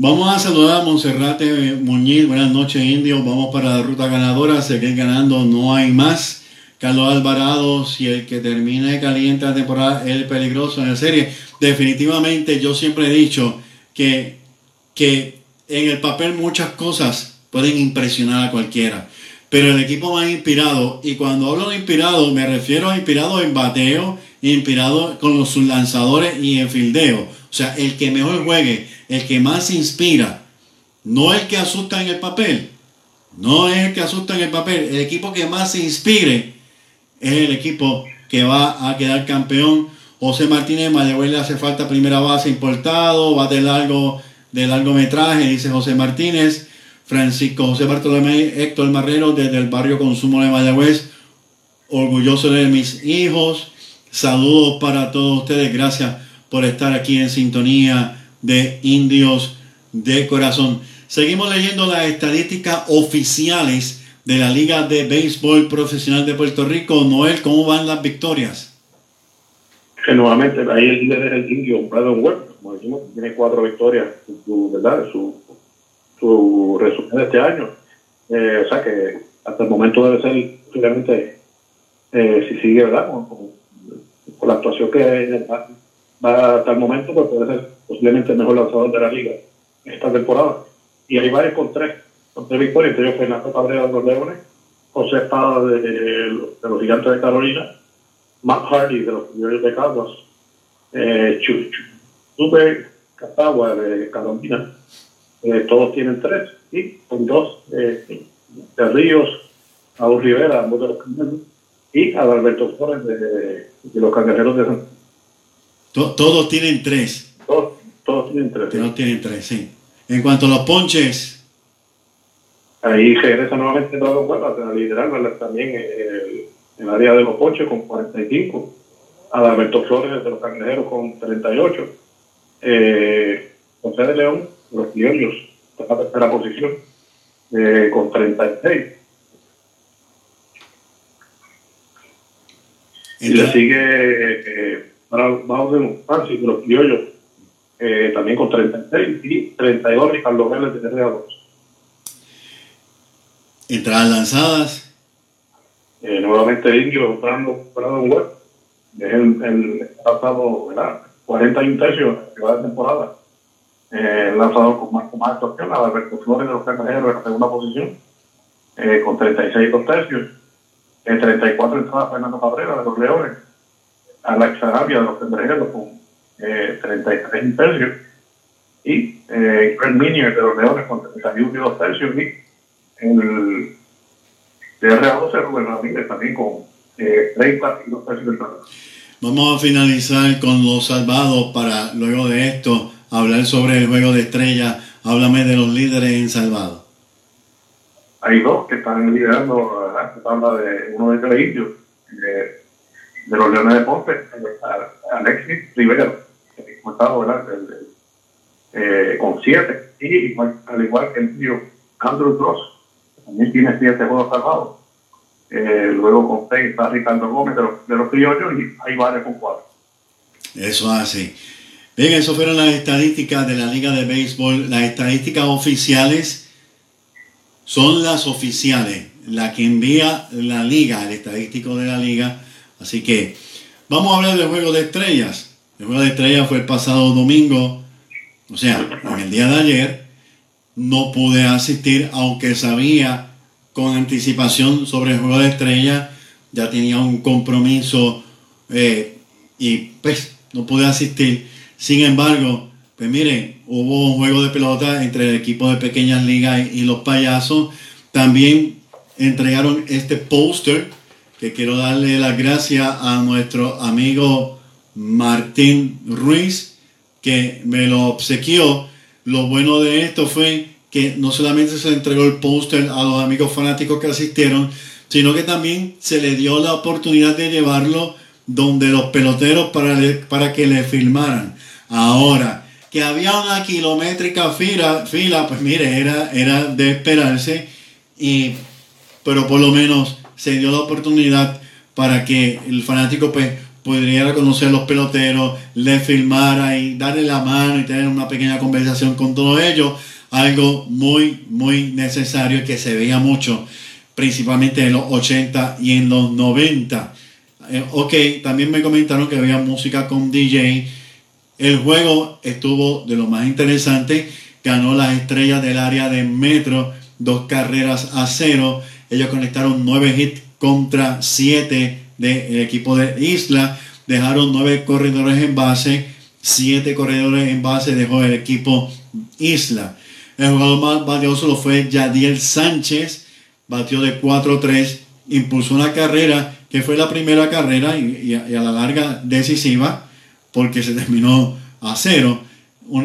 Vamos a saludar a Monserrate Muñiz. Buenas noches, indios. Vamos para la ruta ganadora. Seguir ganando, no hay más. Carlos Alvarado, si el que termine caliente la temporada es el peligroso en la serie. Definitivamente, yo siempre he dicho que, que en el papel muchas cosas pueden impresionar a cualquiera. Pero el equipo más inspirado, y cuando hablo de inspirado, me refiero a inspirado en bateo, inspirado con los lanzadores y en fildeo. O sea, el que mejor juegue, el que más inspira, no el que asusta en el papel, no es el que asusta en el papel, el equipo que más se inspire es el equipo que va a quedar campeón. José Martínez Mayagüez le hace falta primera base importado, va de largo, de largometraje, dice José Martínez. Francisco José Bartolomé Héctor Marrero desde el barrio Consumo de Mayagüez. Orgulloso de mis hijos. Saludos para todos ustedes. Gracias por estar aquí en sintonía de Indios de Corazón. Seguimos leyendo las estadísticas oficiales de la Liga de Béisbol Profesional de Puerto Rico. Noel, ¿cómo van las victorias? que nuevamente ahí el líder es el indio Brandon Webb, como decimos, tiene cuatro victorias su, ¿verdad? Su, su resumen de este año. Eh, o sea que hasta el momento debe ser posiblemente, eh, si sigue ¿verdad? Con la actuación que va, va hasta el momento, pues puede ser posiblemente el mejor lanzador de la liga esta temporada. Y hay varios con tres, con tres victorias, entre ellos Fernando Cabrera de los Leones, José Espada de, de los Gigantes de Carolina, Matt Hardy de los Criollos de Caguas, eh, Chu- Chu- Chupe Catagua de Carolina, eh, todos tienen tres, y con dos eh, de Ríos, Raúl Rivera, ambos de los Criollos, y Adalberto Flores de, de los Cangrejeros de San To- todos tienen tres. Todos, todos tienen tres. Todos tienen tres, sí. En cuanto a los ponches, Ahí regresa nuevamente Dragon Ball a liderar también el, el área de los ponches con 45. Adalberto Flores de los Cangrejeros con 38. Eh, José de León, los en la tercera posición, eh, con 36. Y le sigue eh, eh, Bajo de Francis de los Criollos, eh, también con 36. Y 32 Ricardo Vélez de RA2. Entradas lanzadas, Eh, nuevamente Indio Brandon, Brandon Webb, es el, el lanzado, ¿verdad? 41 tercios que va de temporada. Eh, lanzador con más, con más actuación, Alberto Flores de los Cangrejeros en la segunda posición, eh, con 36 dos tercios. Eh, 34 entradas Fernando Cabrera de los Leones. Alex Arabia de los Cangrejeros con eh, 33 un tercio. Y eh, Greg Minier de los Leones con 31 y dos tercios. Y el de RA12 Rubén Ramírez también con eh, 30 y dos tercios de entrada. Vamos a finalizar con los salvados para luego de esto hablar sobre el juego de estrella. Háblame de los líderes en salvado. hay dos que están liderando se habla de uno de tres indios de, de los Leones de Ponce a- Alexis el, eh, con siete y igual- al igual que el indio Andrew Cross también tiene siete juegos salvados Eh, luego con seis está Ricardo Gómez de los, de los criollos y hay varios con cuatro Eso así. Bien, eso fueron las estadísticas de la Liga de Béisbol. Las estadísticas oficiales son las oficiales, la que envía la liga, el estadístico de la liga. Así que vamos a hablar del juego de estrellas. El juego de estrellas fue el pasado domingo, o sea, en el día de ayer. No pude asistir, aunque sabía con anticipación sobre el juego de estrellas. Ya tenía un compromiso eh, y pues no pude asistir. Sin embargo, pues miren, hubo un juego de pelota entre el equipo de pequeñas ligas y los payasos. También entregaron este póster que quiero darle las gracias a nuestro amigo Martín Ruiz que me lo obsequió. Lo bueno de esto fue que no solamente se entregó el póster a los amigos fanáticos que asistieron, sino que también se le dio la oportunidad de llevarlo donde los peloteros para, para que le filmaran. Ahora, que había una kilométrica fila, fila pues mire, era, era de esperarse, y, pero por lo menos se dio la oportunidad para que el fanático pues pudiera conocer los peloteros, le filmara y darle la mano y tener una pequeña conversación con todos ellos. Algo muy, muy necesario que se veía mucho, principalmente en los 80 y en los 90. Eh, ok, también me comentaron que había música con DJ. El juego estuvo de lo más interesante. Ganó las estrellas del área de Metro, dos carreras a cero. Ellos conectaron nueve hits contra siete del equipo de Isla. Dejaron nueve corredores en base, siete corredores en base dejó el equipo Isla. El jugador más valioso lo fue Yadiel Sánchez, batió de 4-3, impulsó una carrera que fue la primera carrera y, a, la larga decisiva porque se terminó a cero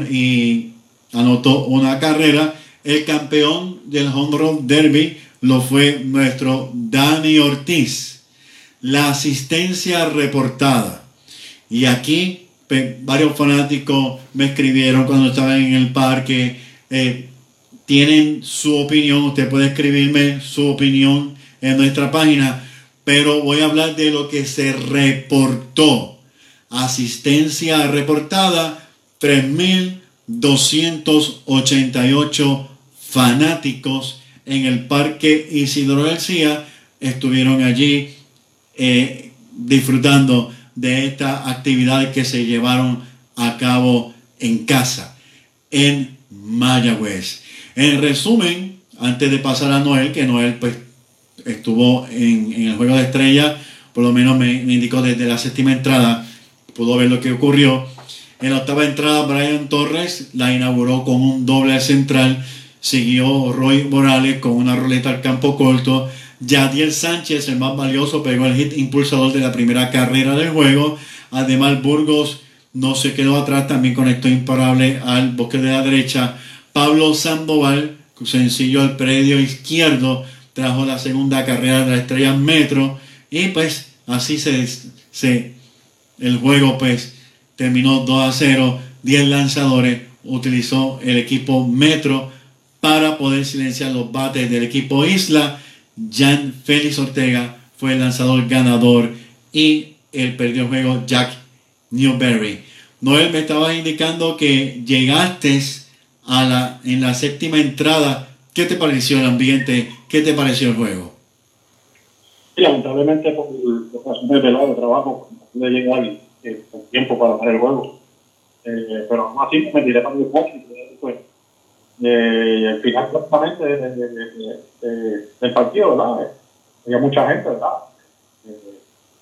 y anotó una carrera. El campeón del Home Run Derby lo fue nuestro Dani Ortiz. La asistencia reportada. Y aquí varios fanáticos me escribieron cuando estaba en el parque. eh, tienen su opinión. Usted puede escribirme su opinión en nuestra página. Pero voy a hablar de lo que se reportó. Asistencia reportada 3.288 fanáticos en el Parque Isidro García estuvieron allí eh, disfrutando de esta actividad que se llevaron a cabo en casa, en Mayagüez. En resumen, antes de pasar a Noel, que Noel pues estuvo en, el juego de estrella, por lo menos me, indicó desde la séptima entrada, pudo ver lo que ocurrió. En la octava entrada, Brian Torres la inauguró con un doble al central. Siguió Roy Morales con una roleta al campo corto. Yadiel Sánchez, el más valioso, pegó el hit impulsador de la primera carrera del juego. Además, Burgos no se quedó atrás, también conectó imparable al bosque de la derecha. Pablo Sandoval, sencillo al predio izquierdo, trajo la segunda carrera de la estrella Metro. Y pues así se, se el juego pues terminó 2 a 0. 10 lanzadores utilizó el equipo Metro para poder silenciar los bates del equipo Isla. Jan Félix Ortega fue el lanzador ganador y el perdió el juego Jack Newberry. Noel me estaba indicando que llegaste a la, en la séptima entrada. ¿Qué te pareció el ambiente? ¿Qué te pareció el juego? Sí, lamentablemente por razones de lado de trabajo, no llegar eh, con tiempo para hacer el juego. Eh, pero aún así me tiré para el coche. Pues, eh, al final prácticamente de, de, de, del partido, ¿verdad? Había mucha gente, ¿verdad? Eh,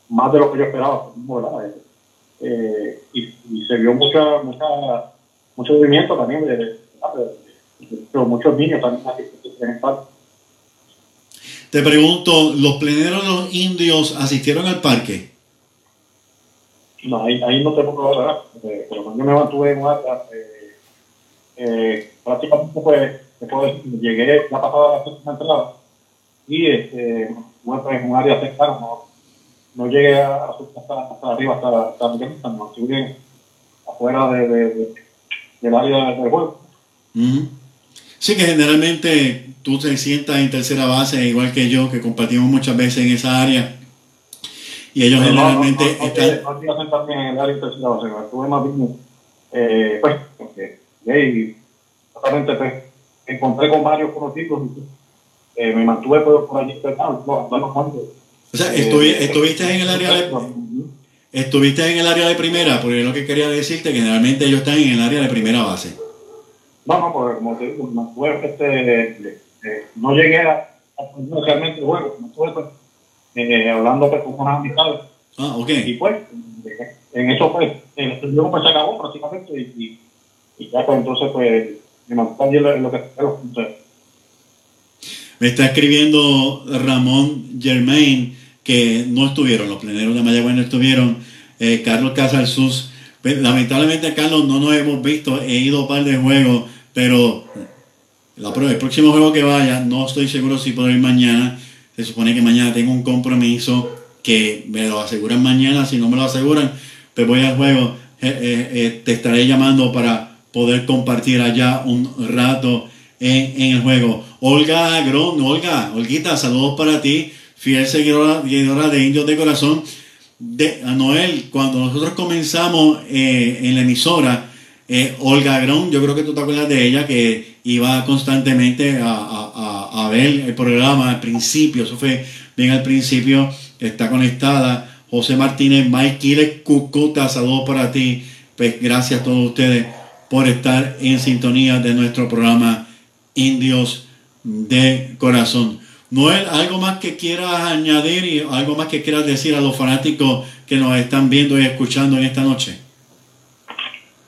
más de lo que yo esperaba, ¿verdad? Eh, y, y, se vio mucha, mucha, mucho movimiento también de, muchos niños también en parte. Te pregunto, ¿los pleneros los indios asistieron al parque? No, ahí, ahí no te puedo hablar, eh, pero cuando yo me mantuve en un área, eh, eh, prácticamente pues, después llegué la pasada la sexta entrada y este, bueno, en un área cercana, no, no llegué a, hasta, hasta arriba, hasta, no, estuve afuera de, de, de, del área del juego. Uh -huh. Sí, que generalmente tú te sientas en tercera base, igual que yo, que compartimos muchas veces en esa área. Y ellos generalmente no, no, no, están. No, no, pues, y totalmente, pues, encontré con varios conocidos, eh, me mantuve por, por allí cercano, no, O sea, estuvi- estuviste en el área de, estuviste en el área de primera, porque lo que quería decirte que generalmente ellos están en el área de primera base. No, no, porque como te digo, me mantuve, este, eh, no llegué a, a realmente el juego, me estuve pues, eh, hablando pues, con unas amistades. Ah, ok. Y pues, eh, en eso pues, el estudio pues se acabó prácticamente y, y, y ya pues entonces pues me lo, que entonces, Me está escribiendo Ramón Germain que no estuvieron, los pleneros de Mayagüez no estuvieron. Eh, Carlos Casalsus, pues, lamentablemente Carlos no nos hemos visto, he ido a un par de juegos, pero la, el próximo juego que vaya, no estoy seguro si puedo ir mañana. Se supone que mañana tengo un compromiso que me lo aseguran mañana, si no me lo aseguran, pues voy al juego. Eh, eh, te estaré llamando para poder compartir allá un rato en, el juego. Olga Agrón, Olga, Olguita, saludos para ti, fiel seguidora, seguidora de Indios de Corazón. De, a Noel, cuando nosotros comenzamos eh, en la emisora, eh, Olga Agrón, yo creo que tú te acuerdas de ella, que iba constantemente a, a, a, a ver el programa al principio, eso fue bien al principio, está conectada. José Martínez, Mike Quiles, Cucuta, saludos para ti. Pues gracias a todos ustedes por estar en sintonía de nuestro programa Indios de Corazón. Noel, ¿algo más que quieras añadir y algo más que quieras decir a los fanáticos que nos están viendo y escuchando en esta noche?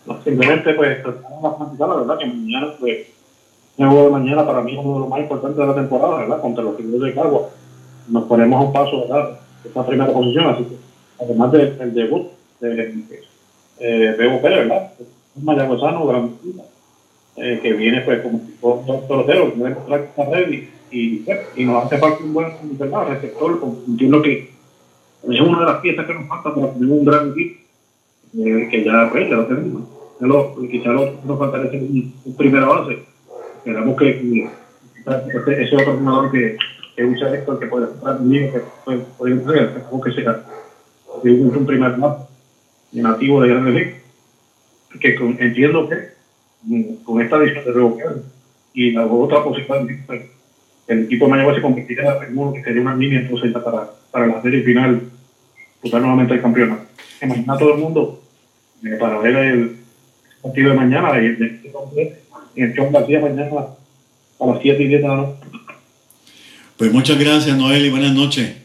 no, simplemente pues de la verdad que mañana pues el juego de mañana para mí es uno de los más importantes de la temporada, ¿verdad? Contra los Tigres de Cagua. Nos ponemos a un paso, ¿verdad? Esta primera posición, así que además del de, debut de eh, Bebo Pérez, ¿verdad? Un mayagüezano gran eh, que viene pues como un pelotero, que debe mostrar que está ready y, y nos hace falta un buen ¿verdad? receptor, entiendo que es una de las piezas que nos falta para tener un gran equipo, eh, que ya, pues, ya lo tenemos. Quizá lo, nos faltaría un, un primera base. Esperamos que, que ese, ese otro jugador que, que usa esto, que puede estar bien, que puede, entregar, esperamos que sea un, un primer nativo de Grandes Ligas. Que con, entiendo que con esta edición de Revoquear y la otra posibilidad el equipo de Mayagüez se convertirá en uno que sería una línea entonces para, para la serie final disputar nuevamente el campeonato. Imagina a todo el mundo eh, para ver el partido de mañana y el, en el John García mañana a las 7 y 10 de la noche. Pues muchas gracias Noel y buenas noches.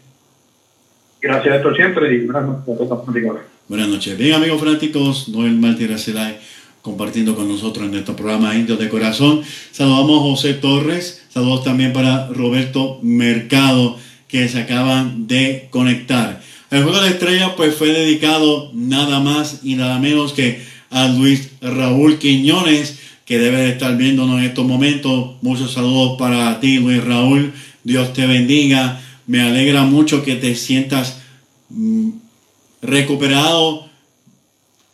Gracias Héctor siempre y buenas noches a todos los. Buenas noches. Bien amigos fanáticos, Noel Martínez Celay compartiendo con nosotros en nuestro programa Indios de Corazón. Saludamos a José Torres, saludos también para Roberto Mercado que se acaban de conectar. El juego de estrella pues fue dedicado nada más y nada menos que a Luis Raúl Quiñones, que debe de estar viéndonos en estos momentos. Muchos saludos para ti, Luis Raúl. Dios te bendiga. Me alegra mucho que te sientas mm, recuperado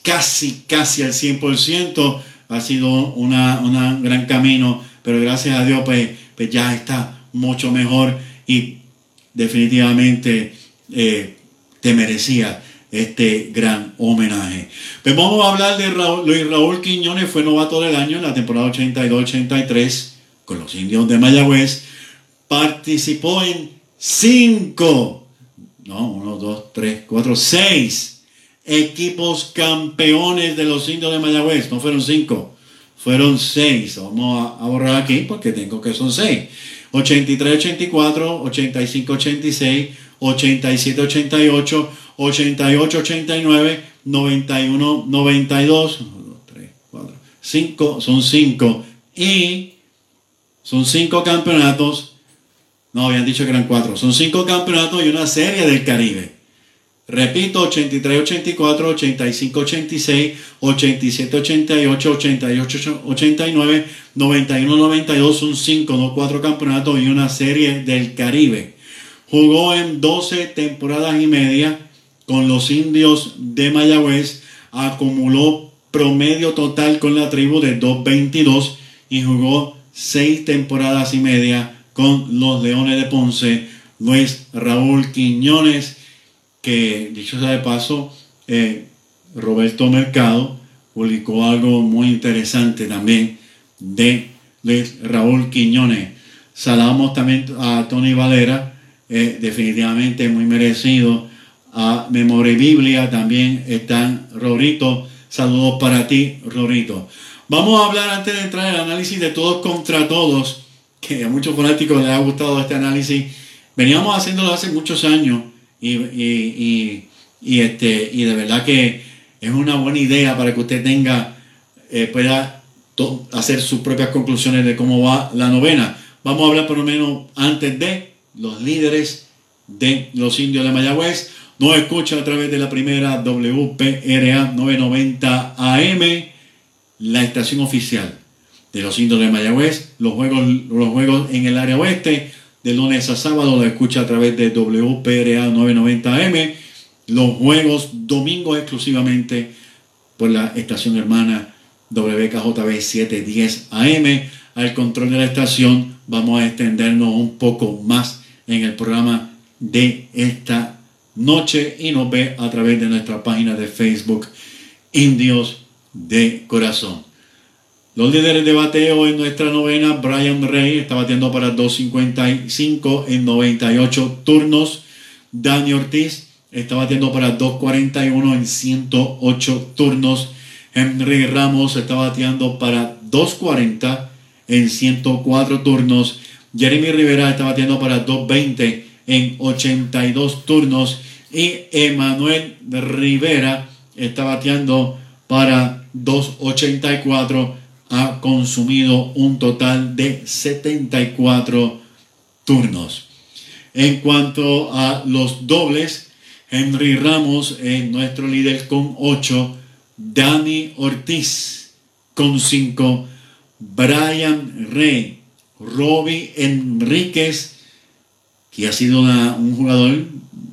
casi, casi al 100%. Ha sido una, una gran camino, pero gracias a Dios pues, pues ya está mucho mejor y definitivamente eh, te merecía este gran homenaje. Pues vamos a hablar de Luis Raúl Quiñones, fue novato del año en la temporada 82-83 con los indios de Mayagüez. Participó en cinco, no, uno, dos, tres, cuatro, seis equipos campeones de los indios de Mayagüez. No fueron cinco, fueron seis. Vamos a, borrar aquí porque tengo que son seis. 83-84, 85-86, 87-88, 88-89, 91-92, 3, 4, 5, son 5 y son 5 campeonatos, no habían dicho que eran 4, son 5 campeonatos y una serie del Caribe. Repito, 83-84, 85-86, 87-88, 88-89, 91-92 son 5, no 4 campeonatos y una serie del Caribe. Jugó en 12 temporadas y media con los indios de Mayagüez, acumuló promedio total con la tribu de 2.22 y jugó 6 temporadas y media con los Leones de Ponce. Luis Raúl Quiñones, que dicho sea de paso, eh, Roberto Mercado publicó algo muy interesante también de Luis Raúl Quiñones. Saludamos también a Tony Valera, eh, definitivamente muy merecido a Memoria Biblia también están Rorito. Saludos para ti, Rorito. Vamos a hablar antes de entrar en el análisis de todos contra todos, que a muchos fanáticos les ha gustado este análisis. Veníamos haciéndolo hace muchos años y, este, y de verdad que es una buena idea para que usted tenga, eh, pueda hacer sus propias conclusiones de cómo va la novena. Vamos a hablar por lo menos antes de los líderes de los indios de Mayagüez. Nos escucha a través de la primera WPRA 990 AM, la estación oficial de los indios de Mayagüez. Los juegos, los juegos en el área oeste, de lunes a sábado, lo escucha a través de WPRA 990 AM. Los juegos domingos exclusivamente por la estación hermana WKJB 710 AM. Al control de la estación vamos a extendernos un poco más en el programa de esta noche y nos ve a través de nuestra página de Facebook Indios de Corazón. Los líderes de bateo en nuestra novena, Brian Rey está batiendo para 2.55 en 98 turnos. Dani Ortiz está batiendo para 2.41 en 108 turnos. Henry Ramos está bateando para 2.40 en 104 turnos. Jeremy Rivera está batiendo para 2.20 en 82 turnos y Emanuel Rivera está bateando para 2.84 ha consumido un total de 74 turnos. En cuanto a los dobles, Henry Ramos es nuestro líder con 8, Dani Ortiz con 5, Brian Rey, Robbie Enríquez que ha sido un jugador,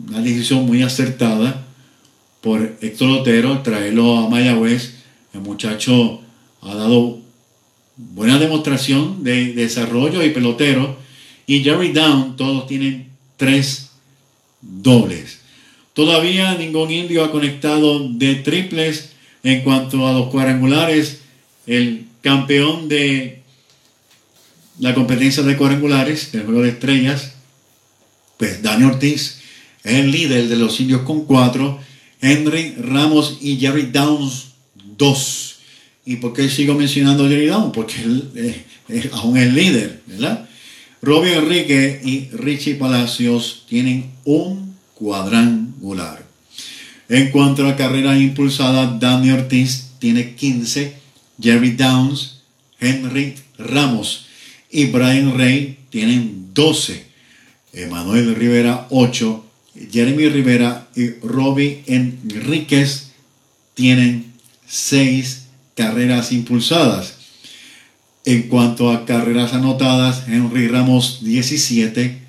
una decisión muy acertada por Héctor Lotero, traerlo a Mayagüez. El muchacho ha dado buena demostración de, desarrollo y pelotero. Y Jerry Down, todos tienen tres dobles. Todavía ningún indio ha conectado de triples en cuanto a los cuadrangulares. El campeón de la competencia de cuadrangulares del juego de estrellas pues Dani Ortiz es el líder de los indios con cuatro. Henry Ramos y Jerry Downs dos. ¿Y por qué sigo mencionando a Jerry Downs? Porque él aún es líder, ¿verdad? Robbie Enrique y Richie Palacios tienen un cuadrangular. En cuanto a carreras impulsadas, Dani Ortiz tiene 15, Jerry Downs, Henry Ramos y Brian Ray tienen 12. Emanuel Rivera 8, Jeremy Rivera y Robbie Enríquez tienen 6 carreras impulsadas. En cuanto a carreras anotadas, Henry Ramos 17,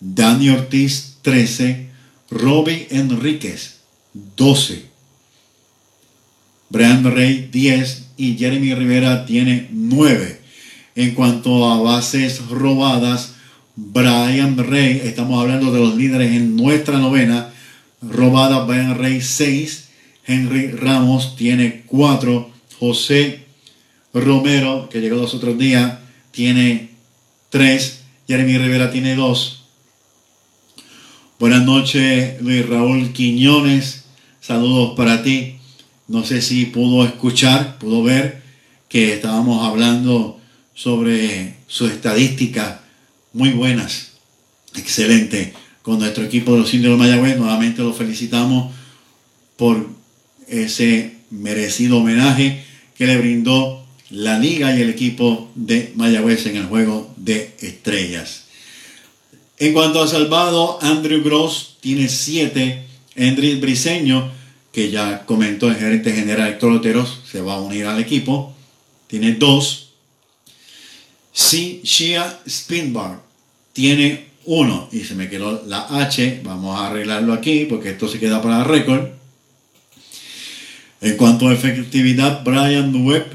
Dani Ortiz 13, Robbie Enríquez 12, Brian Rey 10 y Jeremy Rivera tiene 9. En cuanto a bases robadas, Brian Rey, estamos hablando de los líderes en nuestra novena, robada Brian Rey 6, Henry Ramos tiene 4, José Romero, que llegó los otros días, tiene 3, Jeremy Rivera tiene 2. Buenas noches, Luis Raúl Quiñones, saludos para ti. No sé si pudo escuchar, pudo ver que estábamos hablando sobre su estadística muy buenas. Excelente. Con nuestro equipo de los indios de Mayagüez, nuevamente lo felicitamos por ese merecido homenaje que le brindó la liga y el equipo de Mayagüez en el juego de estrellas. En cuanto a salvado, Andrew Gross tiene 7. Andrés Briseño, que ya comentó el gerente general Héctor Loteros, se va a unir al equipo, tiene 2. Si Shia Spinbar tiene 1 y se me quedó la H, vamos a arreglarlo aquí porque esto se queda para récord. En cuanto a efectividad, Brian Webb,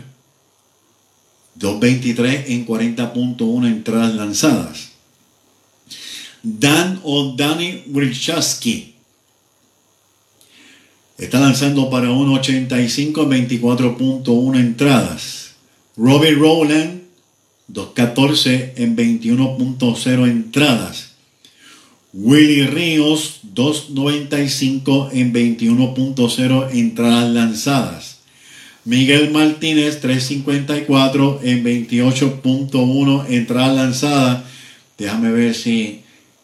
2.23 en 40.1 entradas lanzadas. Dan o Danny Wilczewski está lanzando para 1.85 en 24.1 entradas. Robbie Rowland, 2.14 en 21.0 entradas. Willy Ríos, 2.95 en 21.0 entradas lanzadas. Miguel Martínez, 3.54 en 28.1 entradas lanzadas. Déjame ver si...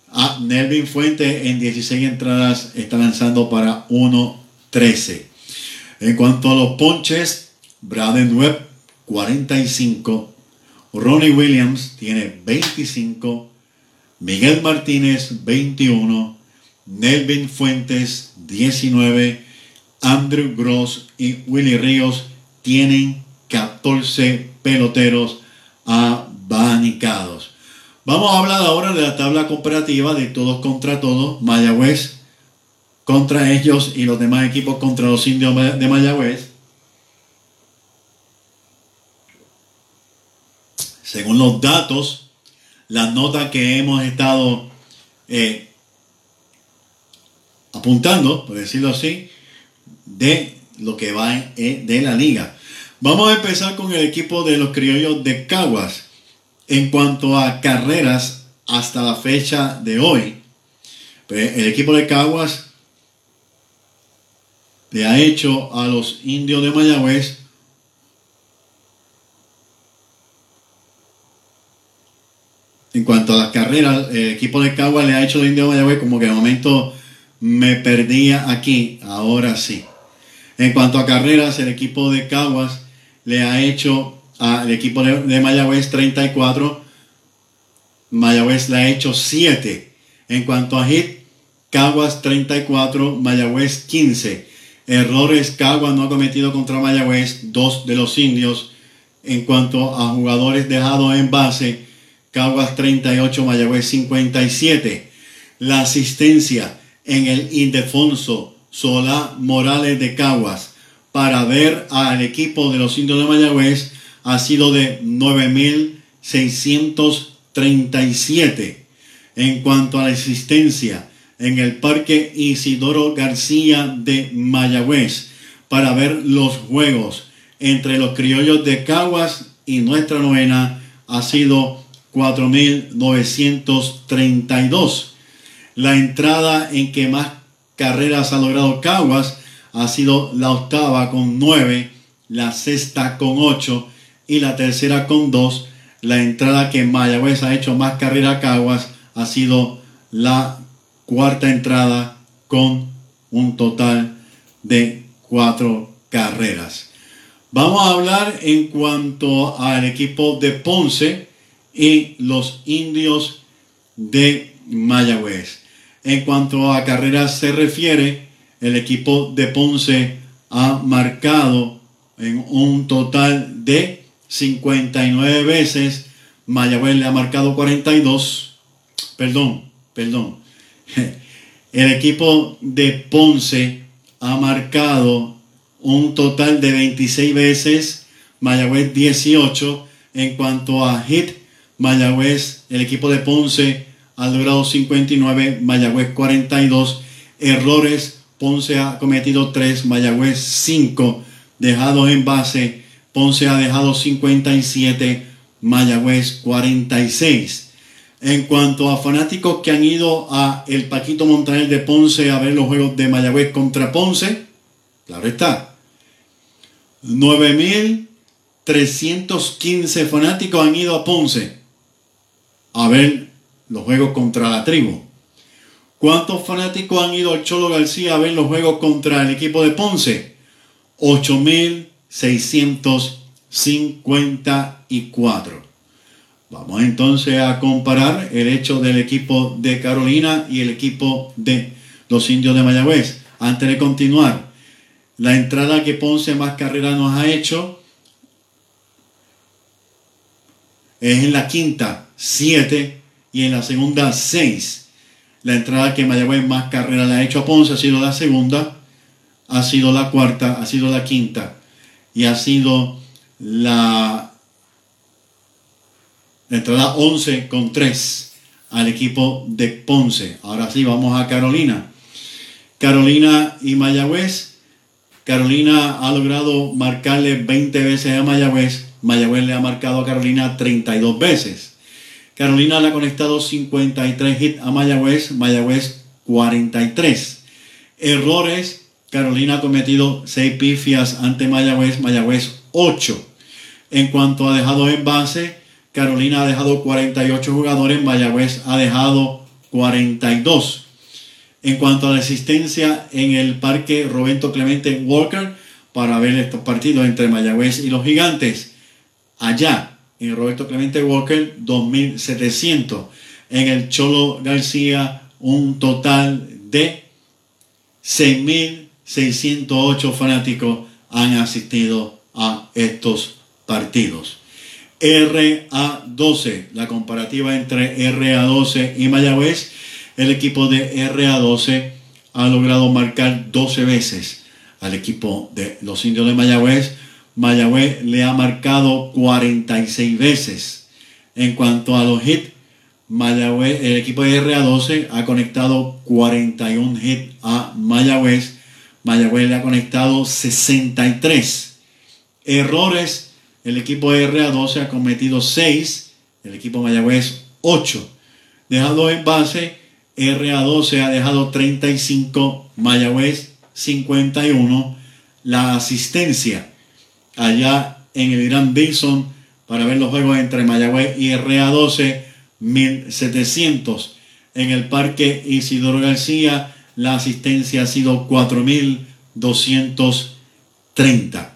Ah, Nelvin Fuente en 16 entradas está lanzando para 1.13. En cuanto a los ponches, Braden Webb, 45. Ronnie Williams tiene 25. Miguel Martínez 21, Nelvin Fuentes 19, Andrew Gross y Willy Ríos tienen 14 peloteros abanicados. Vamos a hablar ahora de la tabla comparativa de todos contra todos, Mayagüez contra ellos y los demás equipos contra los indios de Mayagüez. Según los datos, las notas que hemos estado eh, apuntando, por decirlo así, de lo que va eh, de la liga. Vamos a empezar con el equipo de los criollos de Caguas. En cuanto a carreras hasta la fecha de hoy, pues, el equipo de Caguas le ha hecho a los indios de Mayagüez en cuanto a las carreras, el equipo de Caguas le ha hecho a los indios de Mayagüez como que de momento me perdía aquí, ahora sí. En cuanto a carreras, el equipo de Caguas le ha hecho al equipo de, de Mayagüez 34, Mayagüez le ha hecho 7. En cuanto a hit, Caguas 34, Mayagüez 15. Errores Caguas no ha cometido contra Mayagüez, dos de los indios. En cuanto a jugadores dejados en base, Caguas 38, Mayagüez 57. La asistencia en el Ildefonso Solá Morales de Caguas para ver al equipo de los indios de Mayagüez ha sido de 9.637. En cuanto a la asistencia en el Parque Isidoro García de Mayagüez para ver los juegos entre los criollos de Caguas y nuestra novena ha sido 4.932. La entrada en que más carreras ha logrado Caguas ha sido la octava con 9, la sexta con 8 y la tercera con 2. La entrada que Mayagüez ha hecho más carreras a Caguas ha sido la cuarta entrada con un total de cuatro carreras. Vamos a hablar en cuanto al equipo de Ponce y los indios de Mayagüez. En cuanto a carreras se refiere, el equipo de Ponce ha marcado en un total de 59 veces. Mayagüez le ha marcado 42. Perdón, perdón. [laughs] El equipo de Ponce ha marcado un total de 26 veces. Mayagüez 18. En cuanto a hit, Mayagüez, el equipo de Ponce ha logrado 59, Mayagüez 42. Errores, Ponce ha cometido 3, Mayagüez 5. Dejados en base, Ponce ha dejado 57, Mayagüez 46. En cuanto a fanáticos que han ido a el Paquito Montaner de Ponce a ver los juegos de Mayagüez contra Ponce, claro está. 9.315 fanáticos han ido a Ponce a ver los juegos contra la tribu. ¿Cuántos fanáticos han ido al Cholo García a ver los juegos contra el equipo de Ponce? 8.654. Vamos entonces a comparar el hecho del equipo de Carolina y el equipo de los indios de Mayagüez. Antes de continuar, la entrada que Ponce más carrera nos ha hecho es en la quinta, 7, y en la segunda, 6. La entrada que Mayagüez más carrera le ha hecho a Ponce ha sido la segunda, ha sido la cuarta, ha sido la quinta y ha sido la, la entrada 11 con 3 al equipo de Ponce. Ahora sí, vamos a Carolina. Carolina y Mayagüez. Carolina ha logrado marcarle 20 veces a Mayagüez. Mayagüez le ha marcado a Carolina 32 veces. Carolina le ha conectado 53 hits a Mayagüez, Mayagüez 43. Errores, Carolina ha cometido 6 pifias ante Mayagüez, Mayagüez 8. En cuanto a dejado en base, Carolina ha dejado 48 jugadores, Mayagüez ha dejado 42. En cuanto a la asistencia en el parque Roberto Clemente Walker para ver estos partidos entre Mayagüez y los Gigantes, allá en Roberto Clemente Walker 2700. En el Cholo García un total de 6.608 fanáticos han asistido a estos partidos. RA12, la comparativa entre RA12 y Mayagüez, el equipo de RA12 ha logrado marcar 12 veces al equipo de los indios de Mayagüez Mayagüez le ha marcado 46 veces. En cuanto a los hits, Mayagüez, el equipo de RA12 ha conectado 41 hits a Mayagüez. Mayagüez le ha conectado 63. Errores, el equipo de RA12 ha cometido 6, el equipo Mayagüez 8. Dejado en base, RA12 ha dejado 35, Mayagüez 51. La asistencia, allá en el Irán Bison para ver los juegos entre Mayagüez y RA12, 1700. En el Parque Isidoro García, la asistencia ha sido 4230.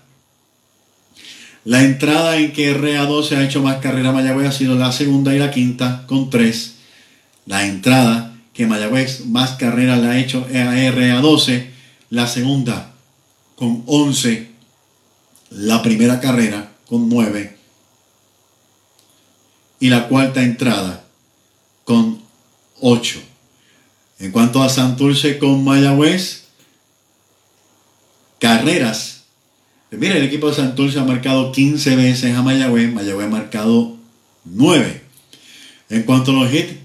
La entrada en que RA12 ha hecho más carrera Mayagüez ha sido la segunda y la quinta con 3. La entrada que Mayagüez más carrera le ha hecho a RA12, la segunda con 11 la primera carrera con 9 y la cuarta entrada con 8. En cuanto a Santurce con Mayagüez, carreras. Mira, el equipo de Santurce ha marcado 15 veces a Mayagüez, Mayagüez ha marcado 9. En cuanto a los hits,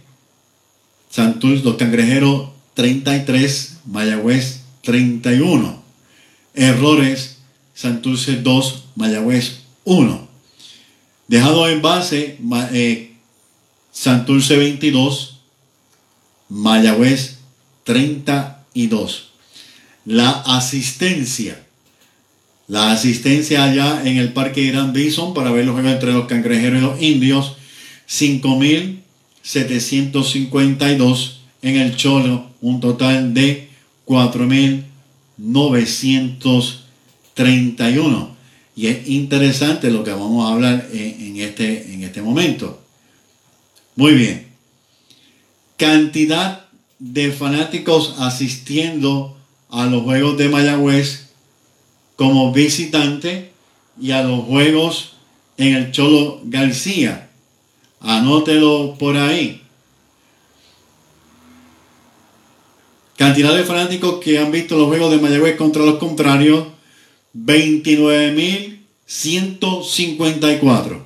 Santurce, los cangrejeros 33, Mayagüez 31. Errores, Santurce 2, Mayagüez 1. Dejado en base, eh, Santurce 22, Mayagüez 32. La asistencia. La asistencia allá en el Parque Irán Bison para ver los juegos entre los cangrejeros y los indios. 5.752 en el Cholo. Un total de 4.900 31. Y es interesante lo que vamos a hablar en, este, en este momento. Muy bien. cantidad de fanáticos asistiendo a los juegos de Mayagüez como visitante y a los juegos en el Cholo García. Anótelo por ahí. Cantidad de fanáticos que han visto los juegos de Mayagüez contra los contrarios, 29.154.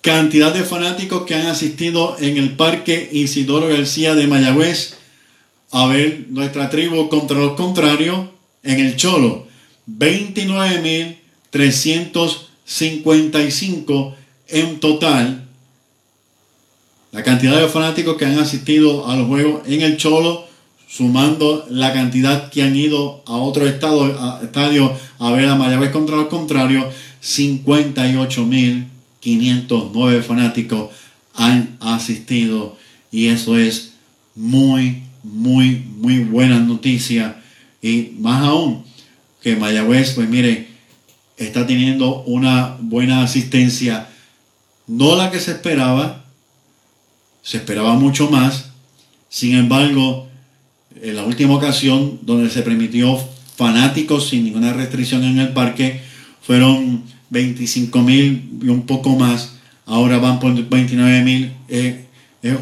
Cantidad de fanáticos que han asistido en el Parque Isidoro García de Mayagüez a ver nuestra tribu contra los contrarios en el Cholo, 29.355 en total la cantidad de fanáticos que han asistido a los juegos en el Cholo, sumando la cantidad que han ido a otro estado, estadio a ver a Mayagüez contra los contrarios, 58.509 fanáticos han asistido. Y eso es muy, muy, muy buena noticia. Y más aún que Mayagüez, pues mire, está teniendo una buena asistencia, no la que se esperaba, se esperaba mucho más. Sin embargo, en la última ocasión donde se permitió fanáticos sin ninguna restricción en el parque, fueron 25 mil y un poco más. Ahora van por 29 mil. es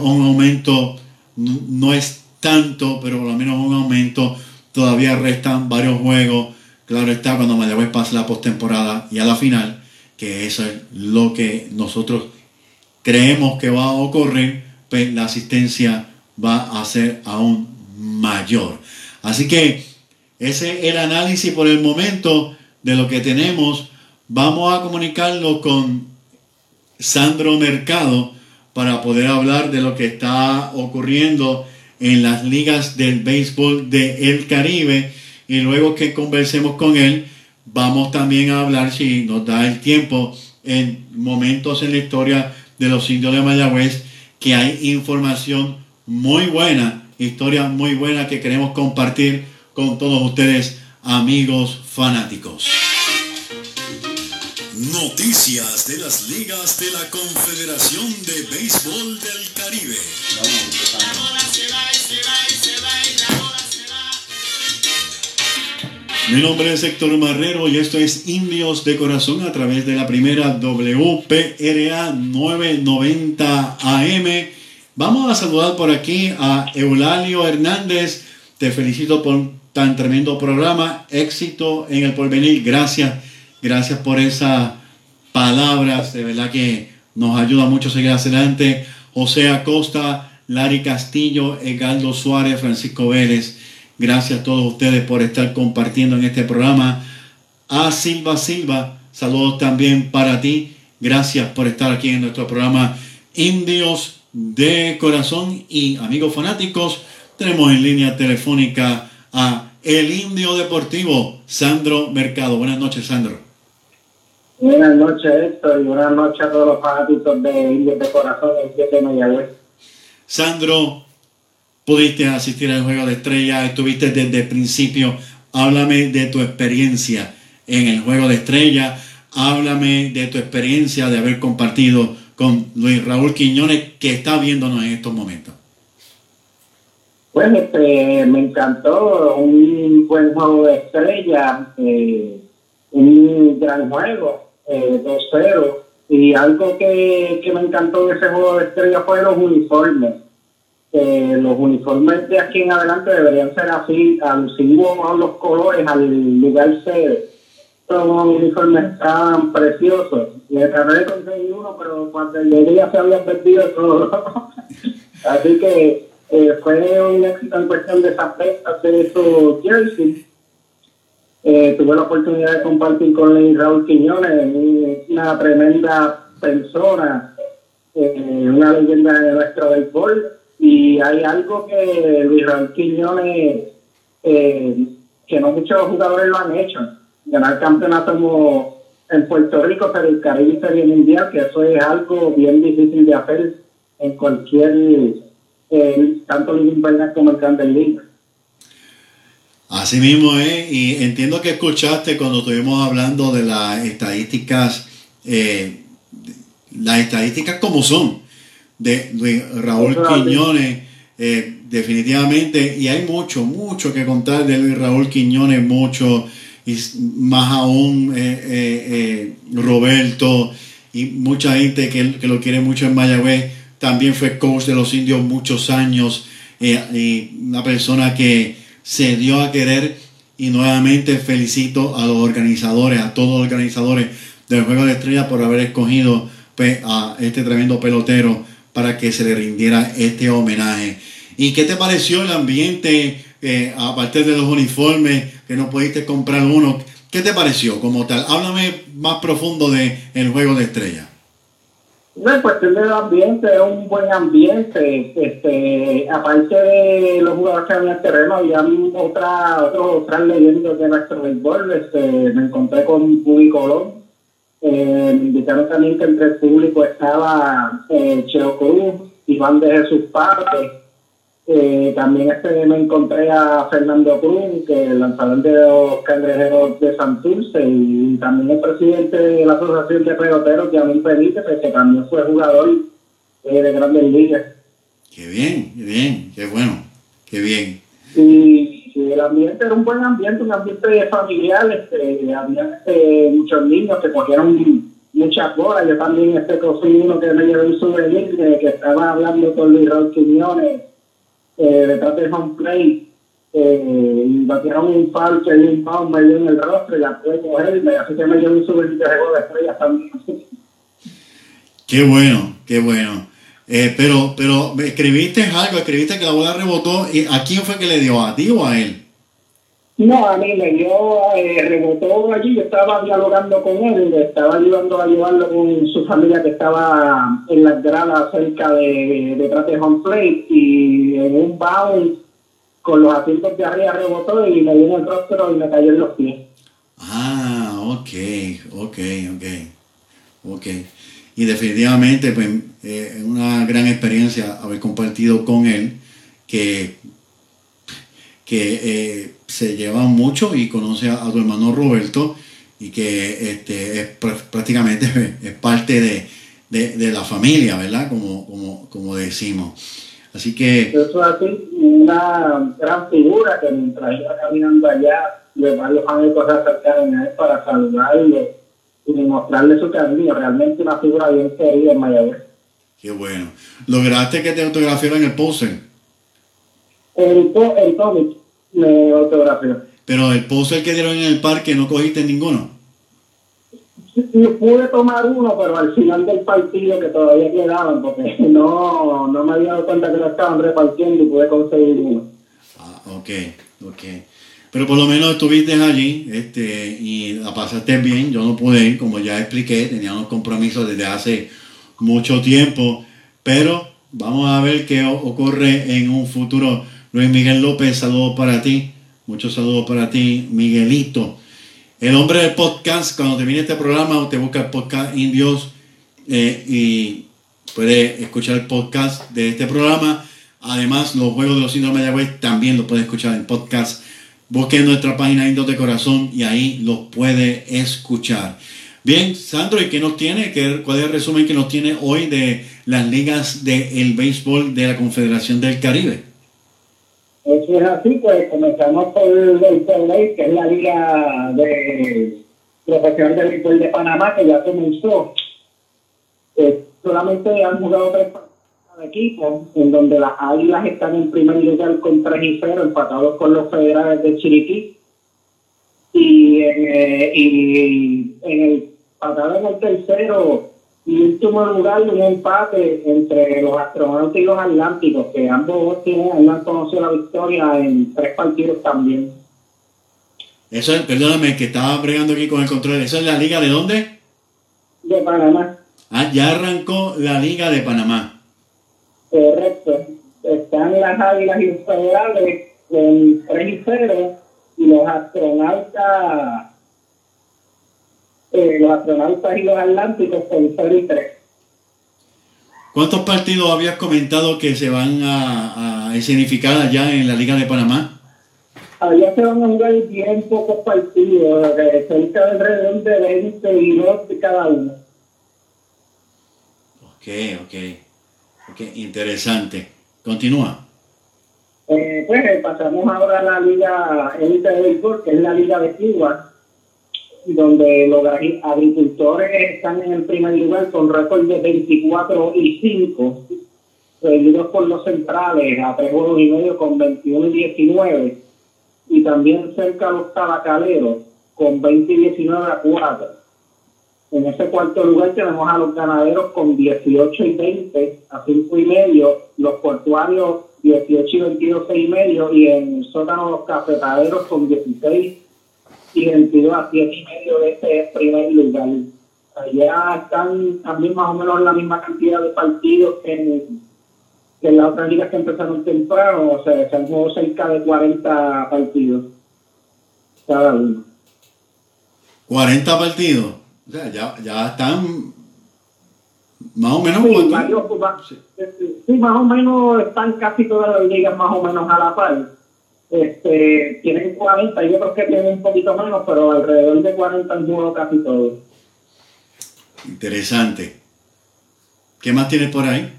un aumento, no, es tanto, pero por lo menos un aumento. Todavía restan varios juegos. Claro está cuando Mayagüez pase la postemporada y a la final, que eso es lo que nosotros creemos que va a ocurrir pues, la asistencia va a ser aún mayor. Así que ese es el análisis por el momento de lo que tenemos. Vamos a comunicarlo con Sandro Mercado para poder hablar de lo que está ocurriendo en las ligas del béisbol del el Caribe. Y luego que conversemos con él, vamos también a hablar, si nos da el tiempo, en momentos en la historia de los indios de Mayagüez que hay información muy buena, historia muy buena que queremos compartir con todos ustedes, amigos fanáticos. Noticias de las ligas de la Confederación de Béisbol del Caribe. Mi nombre es Héctor Marrero y esto es Indios de Corazón a través de la primera WPRA 990 AM. Vamos a saludar por aquí a Eulalio Hernández. Te felicito por tan tremendo programa. Éxito en el porvenir. Gracias. Gracias por esas palabras. De verdad que nos ayuda mucho a seguir adelante. José Acosta, Lari Castillo, Egaldo Suárez, Francisco Vélez. Gracias a todos ustedes por estar compartiendo en este programa. A Silva Silva, saludos también para ti. Gracias por estar aquí en nuestro programa Indios de Corazón y amigos fanáticos. Tenemos en línea telefónica a El Indio Deportivo, Sandro Mercado. Buenas noches, Sandro. Buenas noches, Héctor, y buenas noches a todos los fanáticos de Indios de Corazón de Mayagüez. Sandro, pudiste asistir al Juego de Estrella, estuviste desde el principio. Háblame de tu experiencia en el Juego de Estrella, háblame de tu experiencia de haber compartido con Luis Raúl Quiñones, que está viéndonos en estos momentos. Bueno, este, me encantó, un buen juego de estrella, eh, un gran juego, eh, 2-0. Y algo que, que me encantó de ese juego de estrella fue los uniformes los uniformes de aquí en adelante deberían ser así, alusivos a los colores, al lugar sede. Son uniformes tan preciosos. Y traté de conseguir uno, pero cuando llegué ya se habían perdido todo. [laughs] así que eh, fue un éxito en cuestión de esa hacer esos jerseys. Eh, tuve la oportunidad de compartir con Ley Raúl Quiñones, una tremenda persona, eh, una leyenda de nuestro béisbol y hay algo que Luis Quiñones, eh, que no muchos jugadores lo han hecho, ganar campeonato como en Puerto Rico, pero el Caribe Serie Mundial, que eso es algo bien difícil de hacer en cualquier, eh, tanto Liga Invernal como el Grandes Ligas. Así mismo es, y entiendo que escuchaste cuando estuvimos hablando de las estadísticas, eh, las estadísticas como son de, de Raúl. Quiñones, eh, definitivamente, y hay mucho, mucho que contar de Luis Raúl Quiñones, mucho, y más aún eh, eh, eh, Roberto, y mucha gente que, que lo quiere mucho en Mayagüez, también fue coach de los indios muchos años, y una persona que se dio a querer, y nuevamente felicito a los organizadores, a todos los organizadores del Juego de Estrellas por haber escogido pues, a este tremendo pelotero para que se le rindiera este homenaje. ¿Y qué te pareció el ambiente, eh, aparte de los uniformes, que no pudiste comprar uno? ¿Qué te pareció como tal? Háblame más profundo de el Juego de Estrellas. No, en cuestión del ambiente, es un buen ambiente. Este, aparte de los jugadores que había en el terreno, había otra, otras leyendas de nuestro béisbol. Este, me encontré con Bubi Colón. Eh, me indicaron también que entre el público estaba eh, Cheo Cruz, Iván de Jesús Parte. Eh, también este, me encontré a Fernando Cruz, que es el lanzador de los cangrejeros de Santurce, y también el presidente de la Asociación de Peloteros, Benítez, que también fue jugador eh, de Grandes Ligas. Qué bien, qué bien, qué bueno, qué bien. Y, y el ambiente era un buen ambiente, un ambiente familiar, este, había este, muchos niños que cogieron muchas bolas, yo también este, cogí uno que me llevó un souvenir de que estaba hablando con Luis Raúl Quiñones eh, detrás del home plate, eh, y batieron un que dio un palo, me dio en el rostro y la pude cogerme, así que me llevó un souvenir de juego de estrellas también. Qué bueno, qué bueno. Eh, pero, pero escribiste algo, escribiste que la bola rebotó. ¿Y ¿A quién fue que le dio? ¿A ti o a él? No, a mí me dio, eh, rebotó allí, yo estaba dialogando con él, estaba ayudando a llevarlo con su familia que estaba en las gradas cerca de, detrás de home plate y en un bounce con los asientos de arriba rebotó y me dio en el rostro y me cayó en los pies. Ah, ok, ok, ok, ok. Y definitivamente, pues, eh, una gran experiencia haber compartido con él, que, que eh, se lleva mucho y conoce a, a tu hermano Roberto y que este, es pr- prácticamente es parte de, de- de la familia, ¿verdad? Como, como, como decimos. Así que... Eso es así, una gran figura que mientras iba caminando allá, de varios amigos se acercaron a él para saludarlo y mostrarle su cariño, realmente una figura bien querida en Mayagüez. Qué bueno. ¿Lograste que te autografiaran el póster? El, el cómic me autografió. Pero el póster que dieron en el parque no cogiste ninguno. Y pude tomar uno, pero al final del partido que todavía quedaban, porque [laughs] no, no me había dado cuenta que lo estaban repartiendo y pude conseguir uno. Ah, ok, ok. Pero por lo menos estuviste allí este, y la pasaste bien. Yo no pude ir, como ya expliqué, tenía unos compromisos desde hace mucho tiempo. Pero vamos a ver qué ocurre en un futuro. Luis Miguel López, saludos para ti. Muchos saludos para ti, Miguelito. El hombre del podcast, cuando termine este programa, usted busca el podcast Indios eh, y puede escuchar el podcast de este programa. Además, los juegos de los indios de Mayagüez también los puede escuchar en podcast. Busque en nuestra página Indios de Corazón y ahí los puede escuchar. Bien, Sandro, ¿y qué nos tiene? ¿Qué, ¿Cuál es el resumen que nos tiene hoy de las ligas del béisbol de la Confederación del Caribe? Eso es así, pues comenzamos por el PLA, que es la liga de profesional de béisbol de Panamá, que ya comenzó. Eh, solamente han jugado tres partidos de equipo, en donde las águilas están en primer lugar con 3 y 0, empatados con los federales de Chiriquí. Y eh, y en el empatado en el tercero y último lugar un empate entre los astronautas y los atlánticos, que ambos tienen, han conocido la victoria en tres partidos también. Eso es, perdóname, que estaba bregando aquí con el control. ¿Eso es la liga de dónde? De Panamá, Ah, ya arrancó la liga de Panamá. correcto. Están las águilas federales con 3 y 0 y los astronautas eh, los astronautas y los atlánticos con 0 y 3. ¿Cuántos partidos habías comentado que se van a, a escenificar allá en la liga de Panamá? Allá se van a jugar bien pocos partidos, cerca de alrededor de 20 y 2 de cada uno. Ok, ok, Qué interesante. Continúa. Eh, pues pasamos ahora a la Liga Elite de Béisbol, que es la Liga de Cuba, donde los agri- agricultores están en el primer lugar con récord de 24 y 5, seguidos por los centrales a tres juegos y medio con 21 y 19, y también cerca los tabacaleros con 20 y 19 a 4. En ese cuarto lugar tenemos a los ganaderos con 18 y 20 a 5 y medio, los portuarios 18 y 22 6 y medio y en el sótano los cafetaleros con 16 y 22 a 7 y medio de ese primer lugar. Allá están también más o menos la misma cantidad de partidos que en, que en las otras ligas que empezaron temprano, o sea, se han jugado cerca de 40 partidos cada uno. 40 partidos. O sea, ya, ya están más o menos. Varios, sí, más o menos están casi todas las ligas más o menos a la par. Este, tienen 40, yo creo que tienen un poquito menos, pero alrededor de 40 han jugado casi todos. Interesante. ¿Qué más tienes por ahí?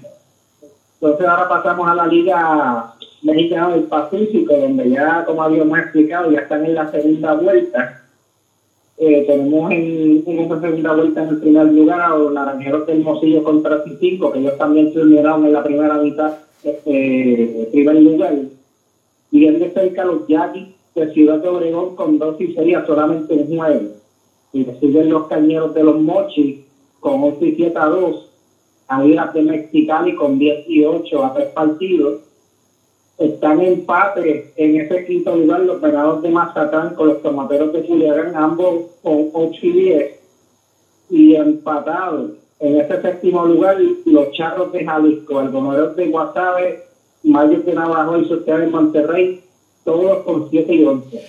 Entonces ahora pasamos a la Liga Mexicana del Pacífico, donde ya, como habíamos explicado, ya están en la segunda vuelta. Eh, tenemos en, en esa segunda vuelta en el primer lugar a los Naranjeros del contra Cinco, que ellos también se unieron en la primera mitad, este, primer lugar. Bien de cerca los Yaquis de Ciudad de Obregón con 2 y 6 a solamente un juego. Y le siguen los Cañeros de los Mochis con 11 y 7 a 2. Águilas de Mexicali con 18 a 3 partidos. Están en empate en ese quinto lugar los Venados de Mazatlán con los Tomateros de Culiacán, ambos con 8 y 10. Y empatados en ese séptimo lugar los Charros de Jalisco, Algodoneros de Guasave, Mayos de Navajo y Sociedad de Monterrey, todos con 7 y 11.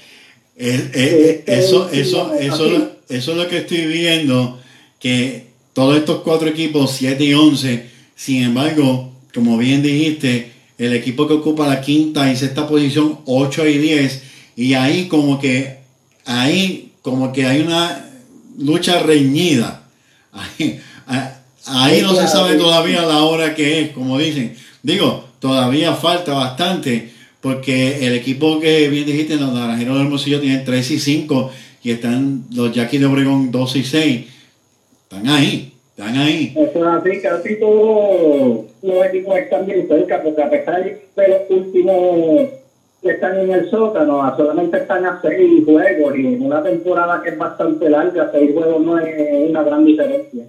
Es- es- es- Este eso, eso, eso, lo- eso es lo que estoy viendo, que todos estos cuatro equipos, 7 y 11, sin embargo, como bien dijiste, el equipo que ocupa la quinta y sexta posición, 8 y 10, y ahí como que, ahí como que hay una lucha reñida. [laughs] Ahí, ahí no se sabe todavía la hora que es, como dicen. Digo, todavía falta bastante, porque el equipo que bien dijiste, los Naranjeros del Hermosillo tienen 3 y 5, y están los Yaquis de Obregón 2 y 6. Están ahí, están ahí. Eso es así, casi todos los equipos están bien cerca, porque a pesar de los últimos que están en el sótano, solamente están a seis juegos, y en una temporada que es bastante larga, seis juegos no es una gran diferencia.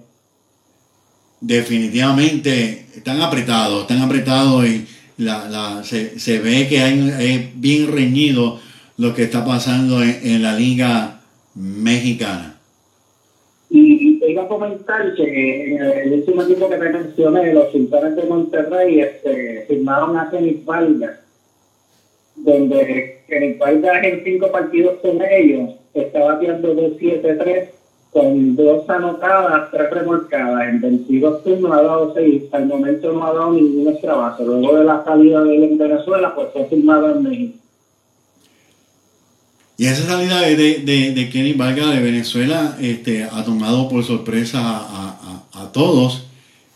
Definitivamente están apretados, están apretados y la, la- se, se ve que hay, es bien reñido lo que está pasando en, la liga mexicana. Y, y iba a comentar que en el último equipo que te mencioné, los Sultanes de Monterrey, este, firmaron a Kenny Vargas, donde Kenny Vargas en cinco partidos con ellos está bateando 2-7-3 con dos anotadas, tres remolcadas. En 22 turnos ha dado seis, al momento no ha dado ningún extra base. Luego de la salida de él en Venezuela, pues fue firmado en México. Y esa salida de, de, de- de Kenny Vargas de Venezuela este, ha tomado por sorpresa a, a- a todos.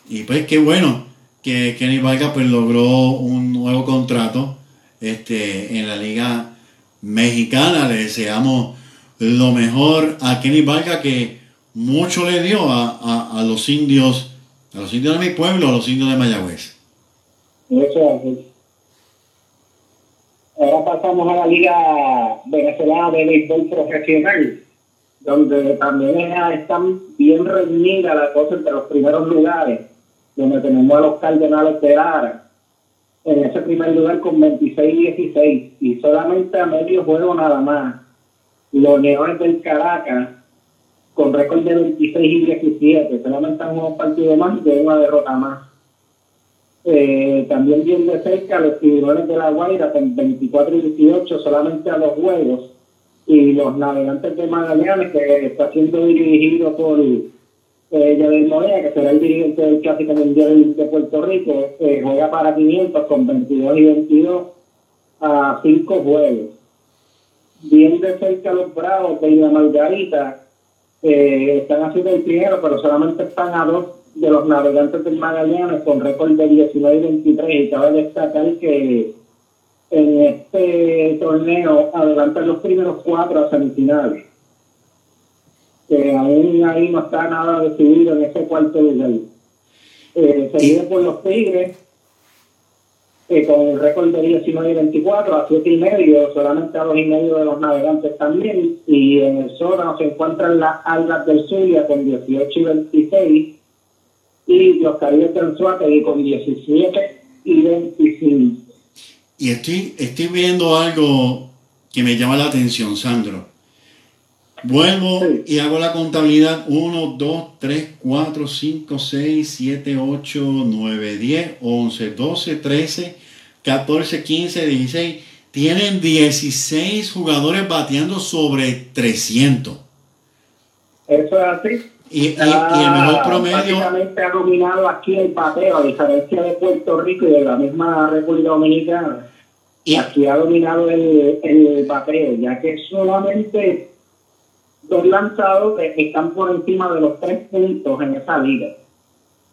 Y pues qué bueno que Kenny Vargas pues, logró un nuevo contrato este, en la liga mexicana. Le deseamos lo mejor a Kenny Vargas que mucho le dio a, a- los indios, a los indios de mi pueblo, a los indios de Mayagüez. Eso es. Ahora pasamos a la Liga Venezolana de Béisbol Profesional, donde también es- están bien reñida la cosa entre los primeros lugares, donde tenemos a los Cardenales de Lara, en ese primer lugar con 26-16, y solamente a medio juego nada más. Los Leones del Caracas, con récord de 26 y 17, solamente han un partido más y tienen una derrota más. Eh, también bien de cerca los tiburones de la Guaira con 24 y 18 solamente a los juegos. Y los navegantes de Magallanes que está siendo dirigido por eh, Morena que será el dirigente del Clásico Mundial de Puerto Rico eh, juega para 500 con 22 y 22 a 5 juegos bien de cerca los Bravos de Isla Margarita eh, están haciendo el primero pero solamente están a dos de los navegantes del Magallanes con récord de 19 y 23 y cabe destacar que en este torneo adelantan los primeros cuatro a semifinales que aún ahí no está nada decidido en ese cuarto lugar. Eh, seguido por los Tigres eh, con el récord de 19 y 24 a 7 y medio, solamente a 2 y medio de los navegantes también, y en el sótano se encuentran las Algas del Zulia con 18 y 26, y los Caribes del Suárez con 17 y 25. Y estoy, estoy viendo algo que me llama la atención, Sandro. Vuelvo Sí. y hago la contabilidad 1, 2, 3, 4, 5, 6, 7, 8, 9, 10, 11, 12, 13, 14, 15, 16. Tienen 16 jugadores bateando sobre 300. Eso es así. Y, y- y el mejor Ah, promedio, Básicamente ha dominado aquí el pateo, a diferencia de Puerto Rico y de la misma República Dominicana. y, Aquí ha dominado el, el bateo, ya que solamente dos lanzados eh, están por encima de los tres puntos en esa liga.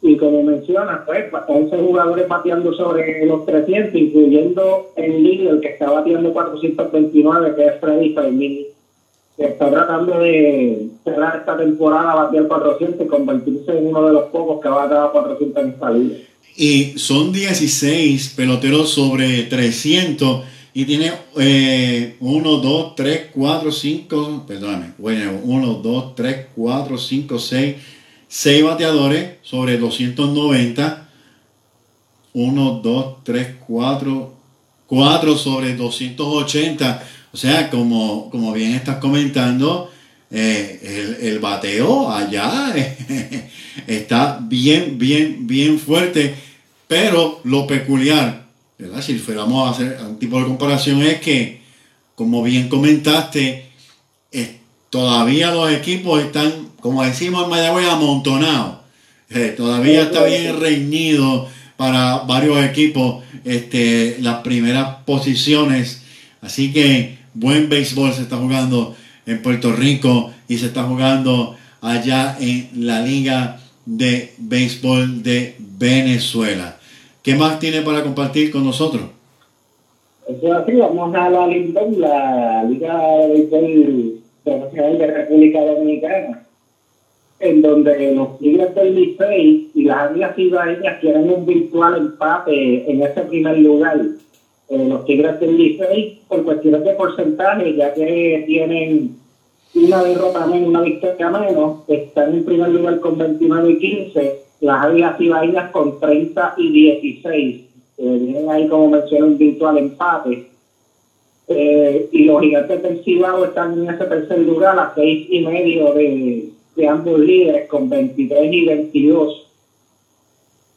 Y como mencionas, pues 11 jugadores bateando sobre los 300, incluyendo el líder que está bateando 429, que es Freddy Fermín, que está tratando de cerrar esta temporada, batear 400 y convertirse en uno de los pocos que va a dar 400 en esta liga. y son 16 peloteros sobre 300 y tiene 1, 2, 3, 4, 5, perdóname, bueno, 1, 2, 3, 4, 5, 6, 6 bateadores sobre 290. 1, 2, 3, 4, 4 sobre 280. O sea, como, como bien estás comentando, eh, el, el bateo allá [laughs] está bien, bien, bien fuerte. Pero lo peculiar, ¿verdad? si fuéramos a hacer un tipo de comparación, es que, como bien comentaste, eh, todavía los equipos están, como decimos en Mayagüez, amontonados. Eh, todavía está bien reñido para varios equipos este, las primeras posiciones. Así que buen béisbol se está jugando en Puerto Rico y se está jugando allá en la Liga de Béisbol de Venezuela. ¿Qué más tiene para compartir con nosotros? Eso es así, vamos a la Lindon, la Liga de de República Dominicana, en donde los Tigres del Licey y las Águilas Ibaeñas tienen un virtual empate en ese primer lugar. Eh, los Tigres del Licey, por cuestiones de porcentaje, ya que tienen una derrota menos, una victoria menos, están en primer lugar con 29 y 15, las Águilas Ibaeñas con 30 y 16. Eh, vienen ahí, como mencioné, un virtual empate. Eh, y los gigantes del están en ese tercer lugar a seis y medio de, de ambos líderes con 23 y 22.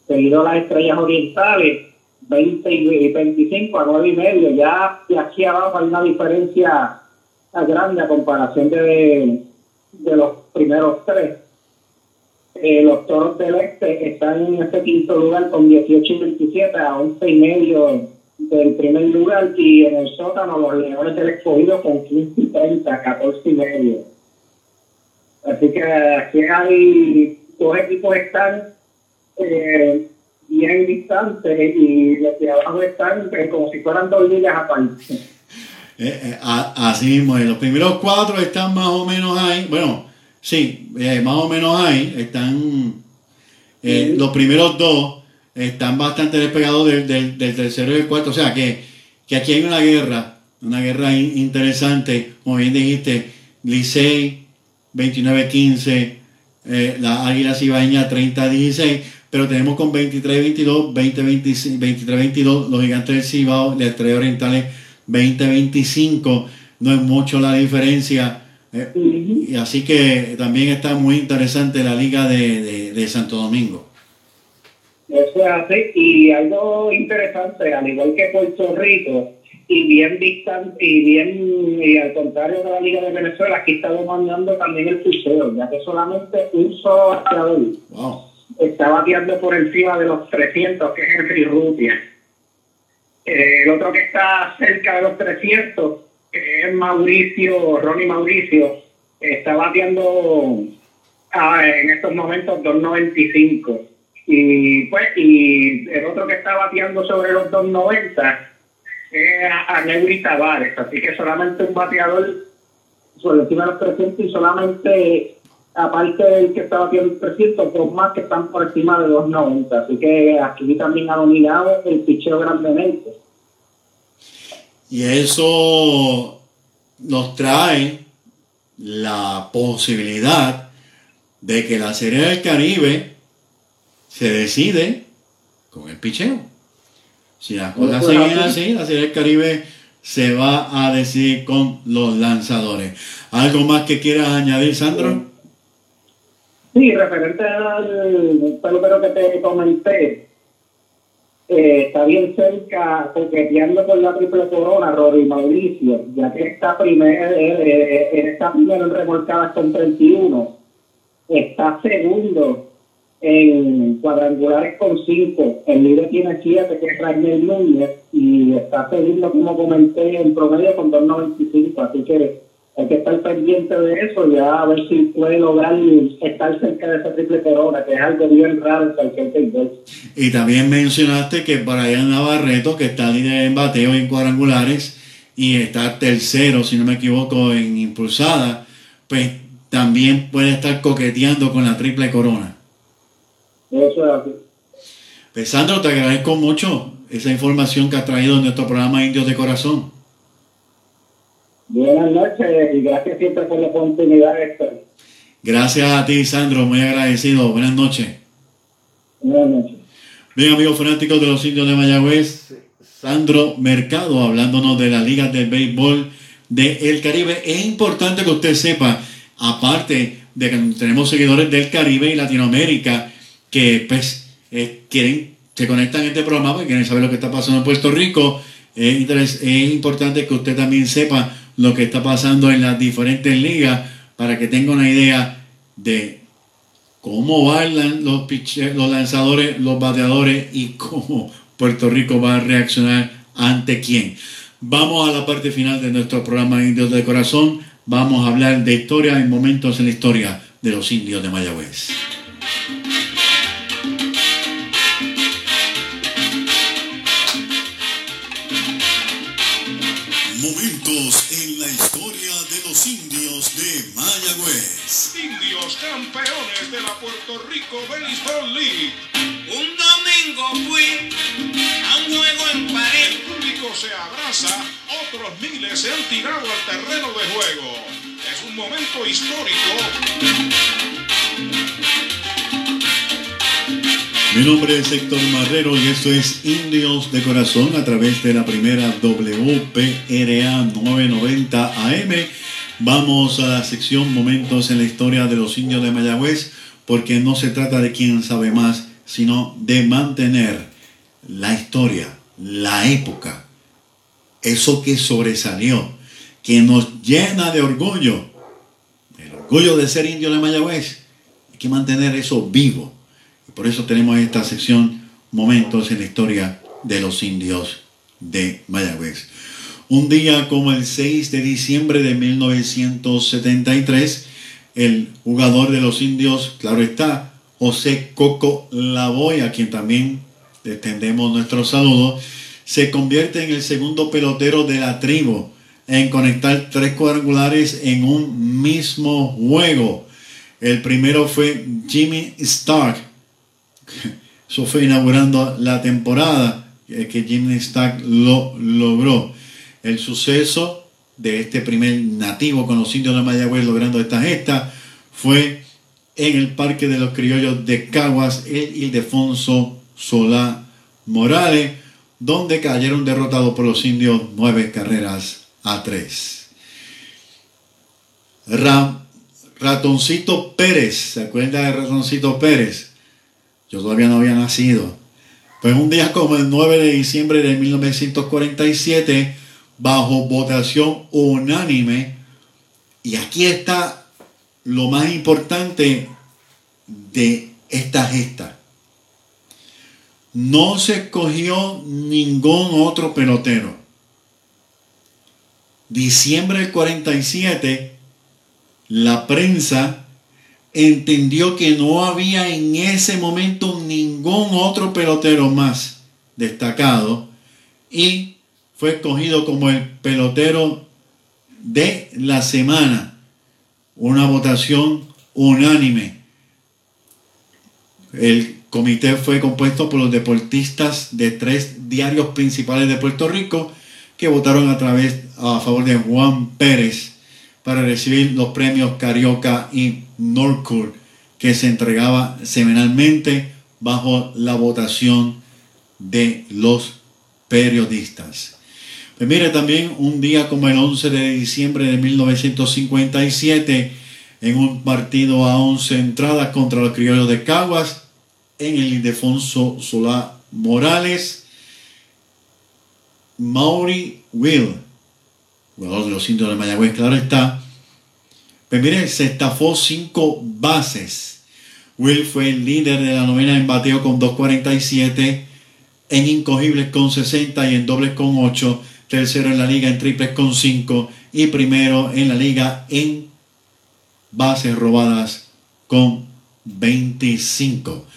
Seguido las estrellas orientales, 20 y 25 a 9 y medio. Ya de aquí abajo hay una diferencia grande a comparación de, de los primeros tres. Eh, los toros del este están en ese quinto lugar con 18 y 27 a 11 y medio del primer lugar y en el sótano los leones del escogido con 15 y 30 14 y medio. Así que aquí hay dos equipos están eh, bien distantes y los de abajo están eh, como si fueran dos ligas aparte. Así mismo, los primeros cuatro están más o menos ahí. Bueno, sí, eh, más o menos ahí. Están. eh, Sí. Los primeros dos están bastante despegados del, del- del tercero y del cuarto. O sea que, que aquí hay una guerra, una guerra in- interesante. Como bien dijiste, Licey 29-15, eh, la Águila Cibaeña 30-16. Pero tenemos con 23-22, 20-25, 23-22 los gigantes del Cibao, las Estrellas Orientales 20-25. No es mucho la diferencia. Eh, y así que también está muy interesante la Liga de, de- de Santo Domingo. Eso es así. Y algo interesante, al igual que Puerto Rico, y bien distante, y bien, y al contrario de la Liga de Venezuela, aquí está demandando también el puseo, ya que solamente un solo bateador Wow. está bateando por encima de los 300, que es Henry Rutia. Eh, el otro que está cerca de los 300, que es Mauricio, Ronnie Mauricio, está bateando ah, en estos momentos 2.95. Y pues, y el otro que está bateando sobre los 2.90 es a, a Neuri Tavares, así que solamente un bateador sobre encima de los 300 y solamente aparte del que está batiendo 300, dos más que están por encima de 2.90. Así que aquí también ha dominado el picheo grandemente. Y eso nos trae la posibilidad de que la Serie del Caribe se decide con el picheo. Si las cosas siguen así. así, la Serie del Caribe se va a decidir con los lanzadores. ¿Algo más que quieras añadir, Sandro? Sí, referente al pelotero que te comenté, eh, está bien cerca, coqueteando con la triple corona, Rory Mauricio, ya que está primero, eh, eh, está primero en remolcadas con 31, está segundo en cuadrangulares con 5, el líder tiene 7, que es Raimel Núñez, y está segundo, como comenté, en promedio con 2.95, así que hay que estar pendiente de eso ya a ver si puede lograr estar cerca de esa triple corona, que es algo bien raro en cualquier béisbol. Y también mencionaste que Brian Navarreto, que está líder en bateo y en cuadrangulares, y está tercero, si no me equivoco, en impulsada, pues también puede estar coqueteando con la triple corona. Eso es así. Pues Sandro, te agradezco mucho esa información que has traído en nuestro programa Indios de Corazón. Buenas noches y gracias siempre por la oportunidad, Héctor. Gracias a ti, Sandro, muy agradecido. Buenas noches. Buenas noches. Bien, amigos fanáticos de los indios de Mayagüez, Sandro Mercado hablándonos de la Liga de Béisbol del Caribe. Es importante que usted sepa, aparte de que tenemos seguidores del Caribe y Latinoamérica que pues eh, quieren, se conectan a este programa porque quieren saber lo que está pasando en Puerto Rico. Interes- es importante que usted también sepa lo que está pasando en las diferentes ligas para que tenga una idea de cómo van los, los lanzadores, los bateadores y [laughs] cómo Puerto Rico va a reaccionar ante quién. Vamos a la parte final de nuestro programa Indios de Corazón. Vamos a hablar de historia y momentos en la historia de los indios de Mayagüez. De los indios de Mayagüez. Indios campeones de la Puerto Rico Baseball League. Un domingo fui a un juego en El París. público se abraza, otros miles se han tirado al terreno de juego. Es un momento histórico. Mi nombre es Héctor Marrero y esto es Indios de Corazón a través de la primera WPRA 990 AM. Vamos a la sección Momentos en la historia de los indios de Mayagüez porque no se trata de quién sabe más, sino de mantener la historia, la época, eso que sobresalió, que nos llena de orgullo, el orgullo de ser indio de Mayagüez. Hay que mantener eso vivo. Y por eso tenemos esta sección Momentos en la historia de los indios de Mayagüez. Un día como el 6 de diciembre de 1973, el jugador de los indios, claro está, José Coco Lavoy, a quien también extendemos nuestro saludo, se convierte en el segundo pelotero de la tribu en conectar tres cuadrangulares en un mismo juego. El primero fue Jimmy Stark. Eso fue inaugurando la temporada eh, que Jimmy Stark lo logró. El suceso de este primer nativo con los indios de Mayagüez logrando esta gesta fue en el Parque de los Criollos de Caguas, el Ildefonso Solá Morales, donde cayeron derrotados por los indios nueve carreras a tres. Ra- Ratoncito Pérez, ¿se acuerda de Ratoncito Pérez? Yo todavía no había nacido. Pues un día como el 9 de diciembre de 1947, bajo votación unánime, y aquí está lo más importante de esta gesta. No se escogió ningún otro pelotero. Diciembre del 47, la prensa entendió que no había en ese momento ningún otro pelotero más destacado y fue escogido como el pelotero de la semana. Una votación unánime. El comité fue compuesto por los deportistas de tres diarios principales de Puerto Rico que votaron a través a favor de Juan Pérez para recibir los premios Carioca y Norcourt que se entregaba semanalmente bajo la votación de los periodistas. Pues mire también un día como el 11 de diciembre de 1957 en un partido a 11 entradas contra los criollos de Caguas en el Ildefonso Solá Morales, Mauri Will, jugador de los indios de Mayagüez, claro está. Pues mire, se estafó cinco bases. Will fue el líder de la novena en bateo con 2.47, en incogibles con 60 y en dobles con 8, tercero en la liga en triples con 5 y primero en la liga en bases robadas con 25.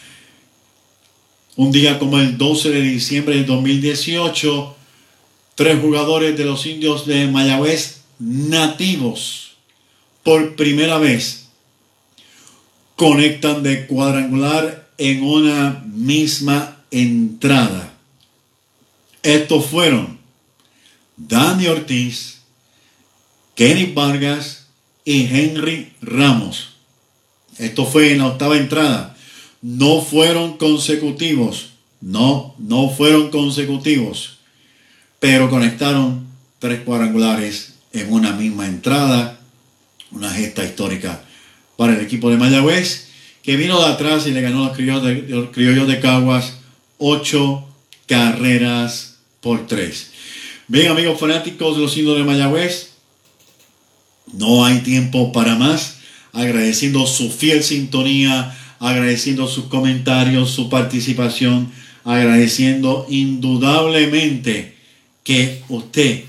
Un día como el 12 de diciembre de 2018, tres jugadores de los indios de Mayagüez nativos por primera vez conectan de cuadrangular en una misma entrada. Estos fueron Dani Ortiz, Kenny Vargas y Henry Ramos. Esto fue en la octava entrada. No fueron consecutivos. No, no fueron consecutivos pero conectaron tres cuadrangulares en una misma entrada, una gesta histórica para el equipo de Mayagüez, que vino de atrás y le ganó a los de, los criollos de Caguas ocho carreras por tres. Bien, amigos fanáticos de los indios de Mayagüez, no hay tiempo para más. Agradeciendo su fiel sintonía, agradeciendo sus comentarios, su participación, agradeciendo indudablemente que usted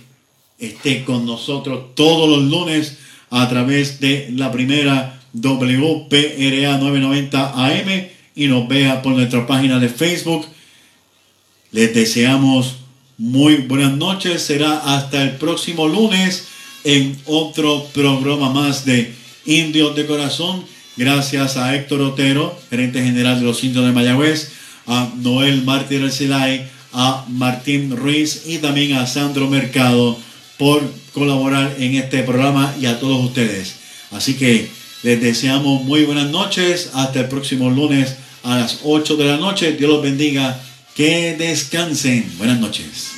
esté con nosotros todos los lunes a través de la primera WPRA 990 AM y nos vea por nuestra página de Facebook. Les deseamos muy buenas noches. Será hasta el próximo lunes en otro programa más de Indios de Corazón. Gracias a Héctor Otero, gerente general de los Indios de Mayagüez, a Noel Martínez Arcelay, a Martín Ruiz y también a Sandro Mercado por colaborar en este programa y a todos ustedes. Así que les deseamos muy buenas noches. Hasta el próximo lunes a las 8 de la noche. Dios los bendiga. Que descansen. Buenas noches.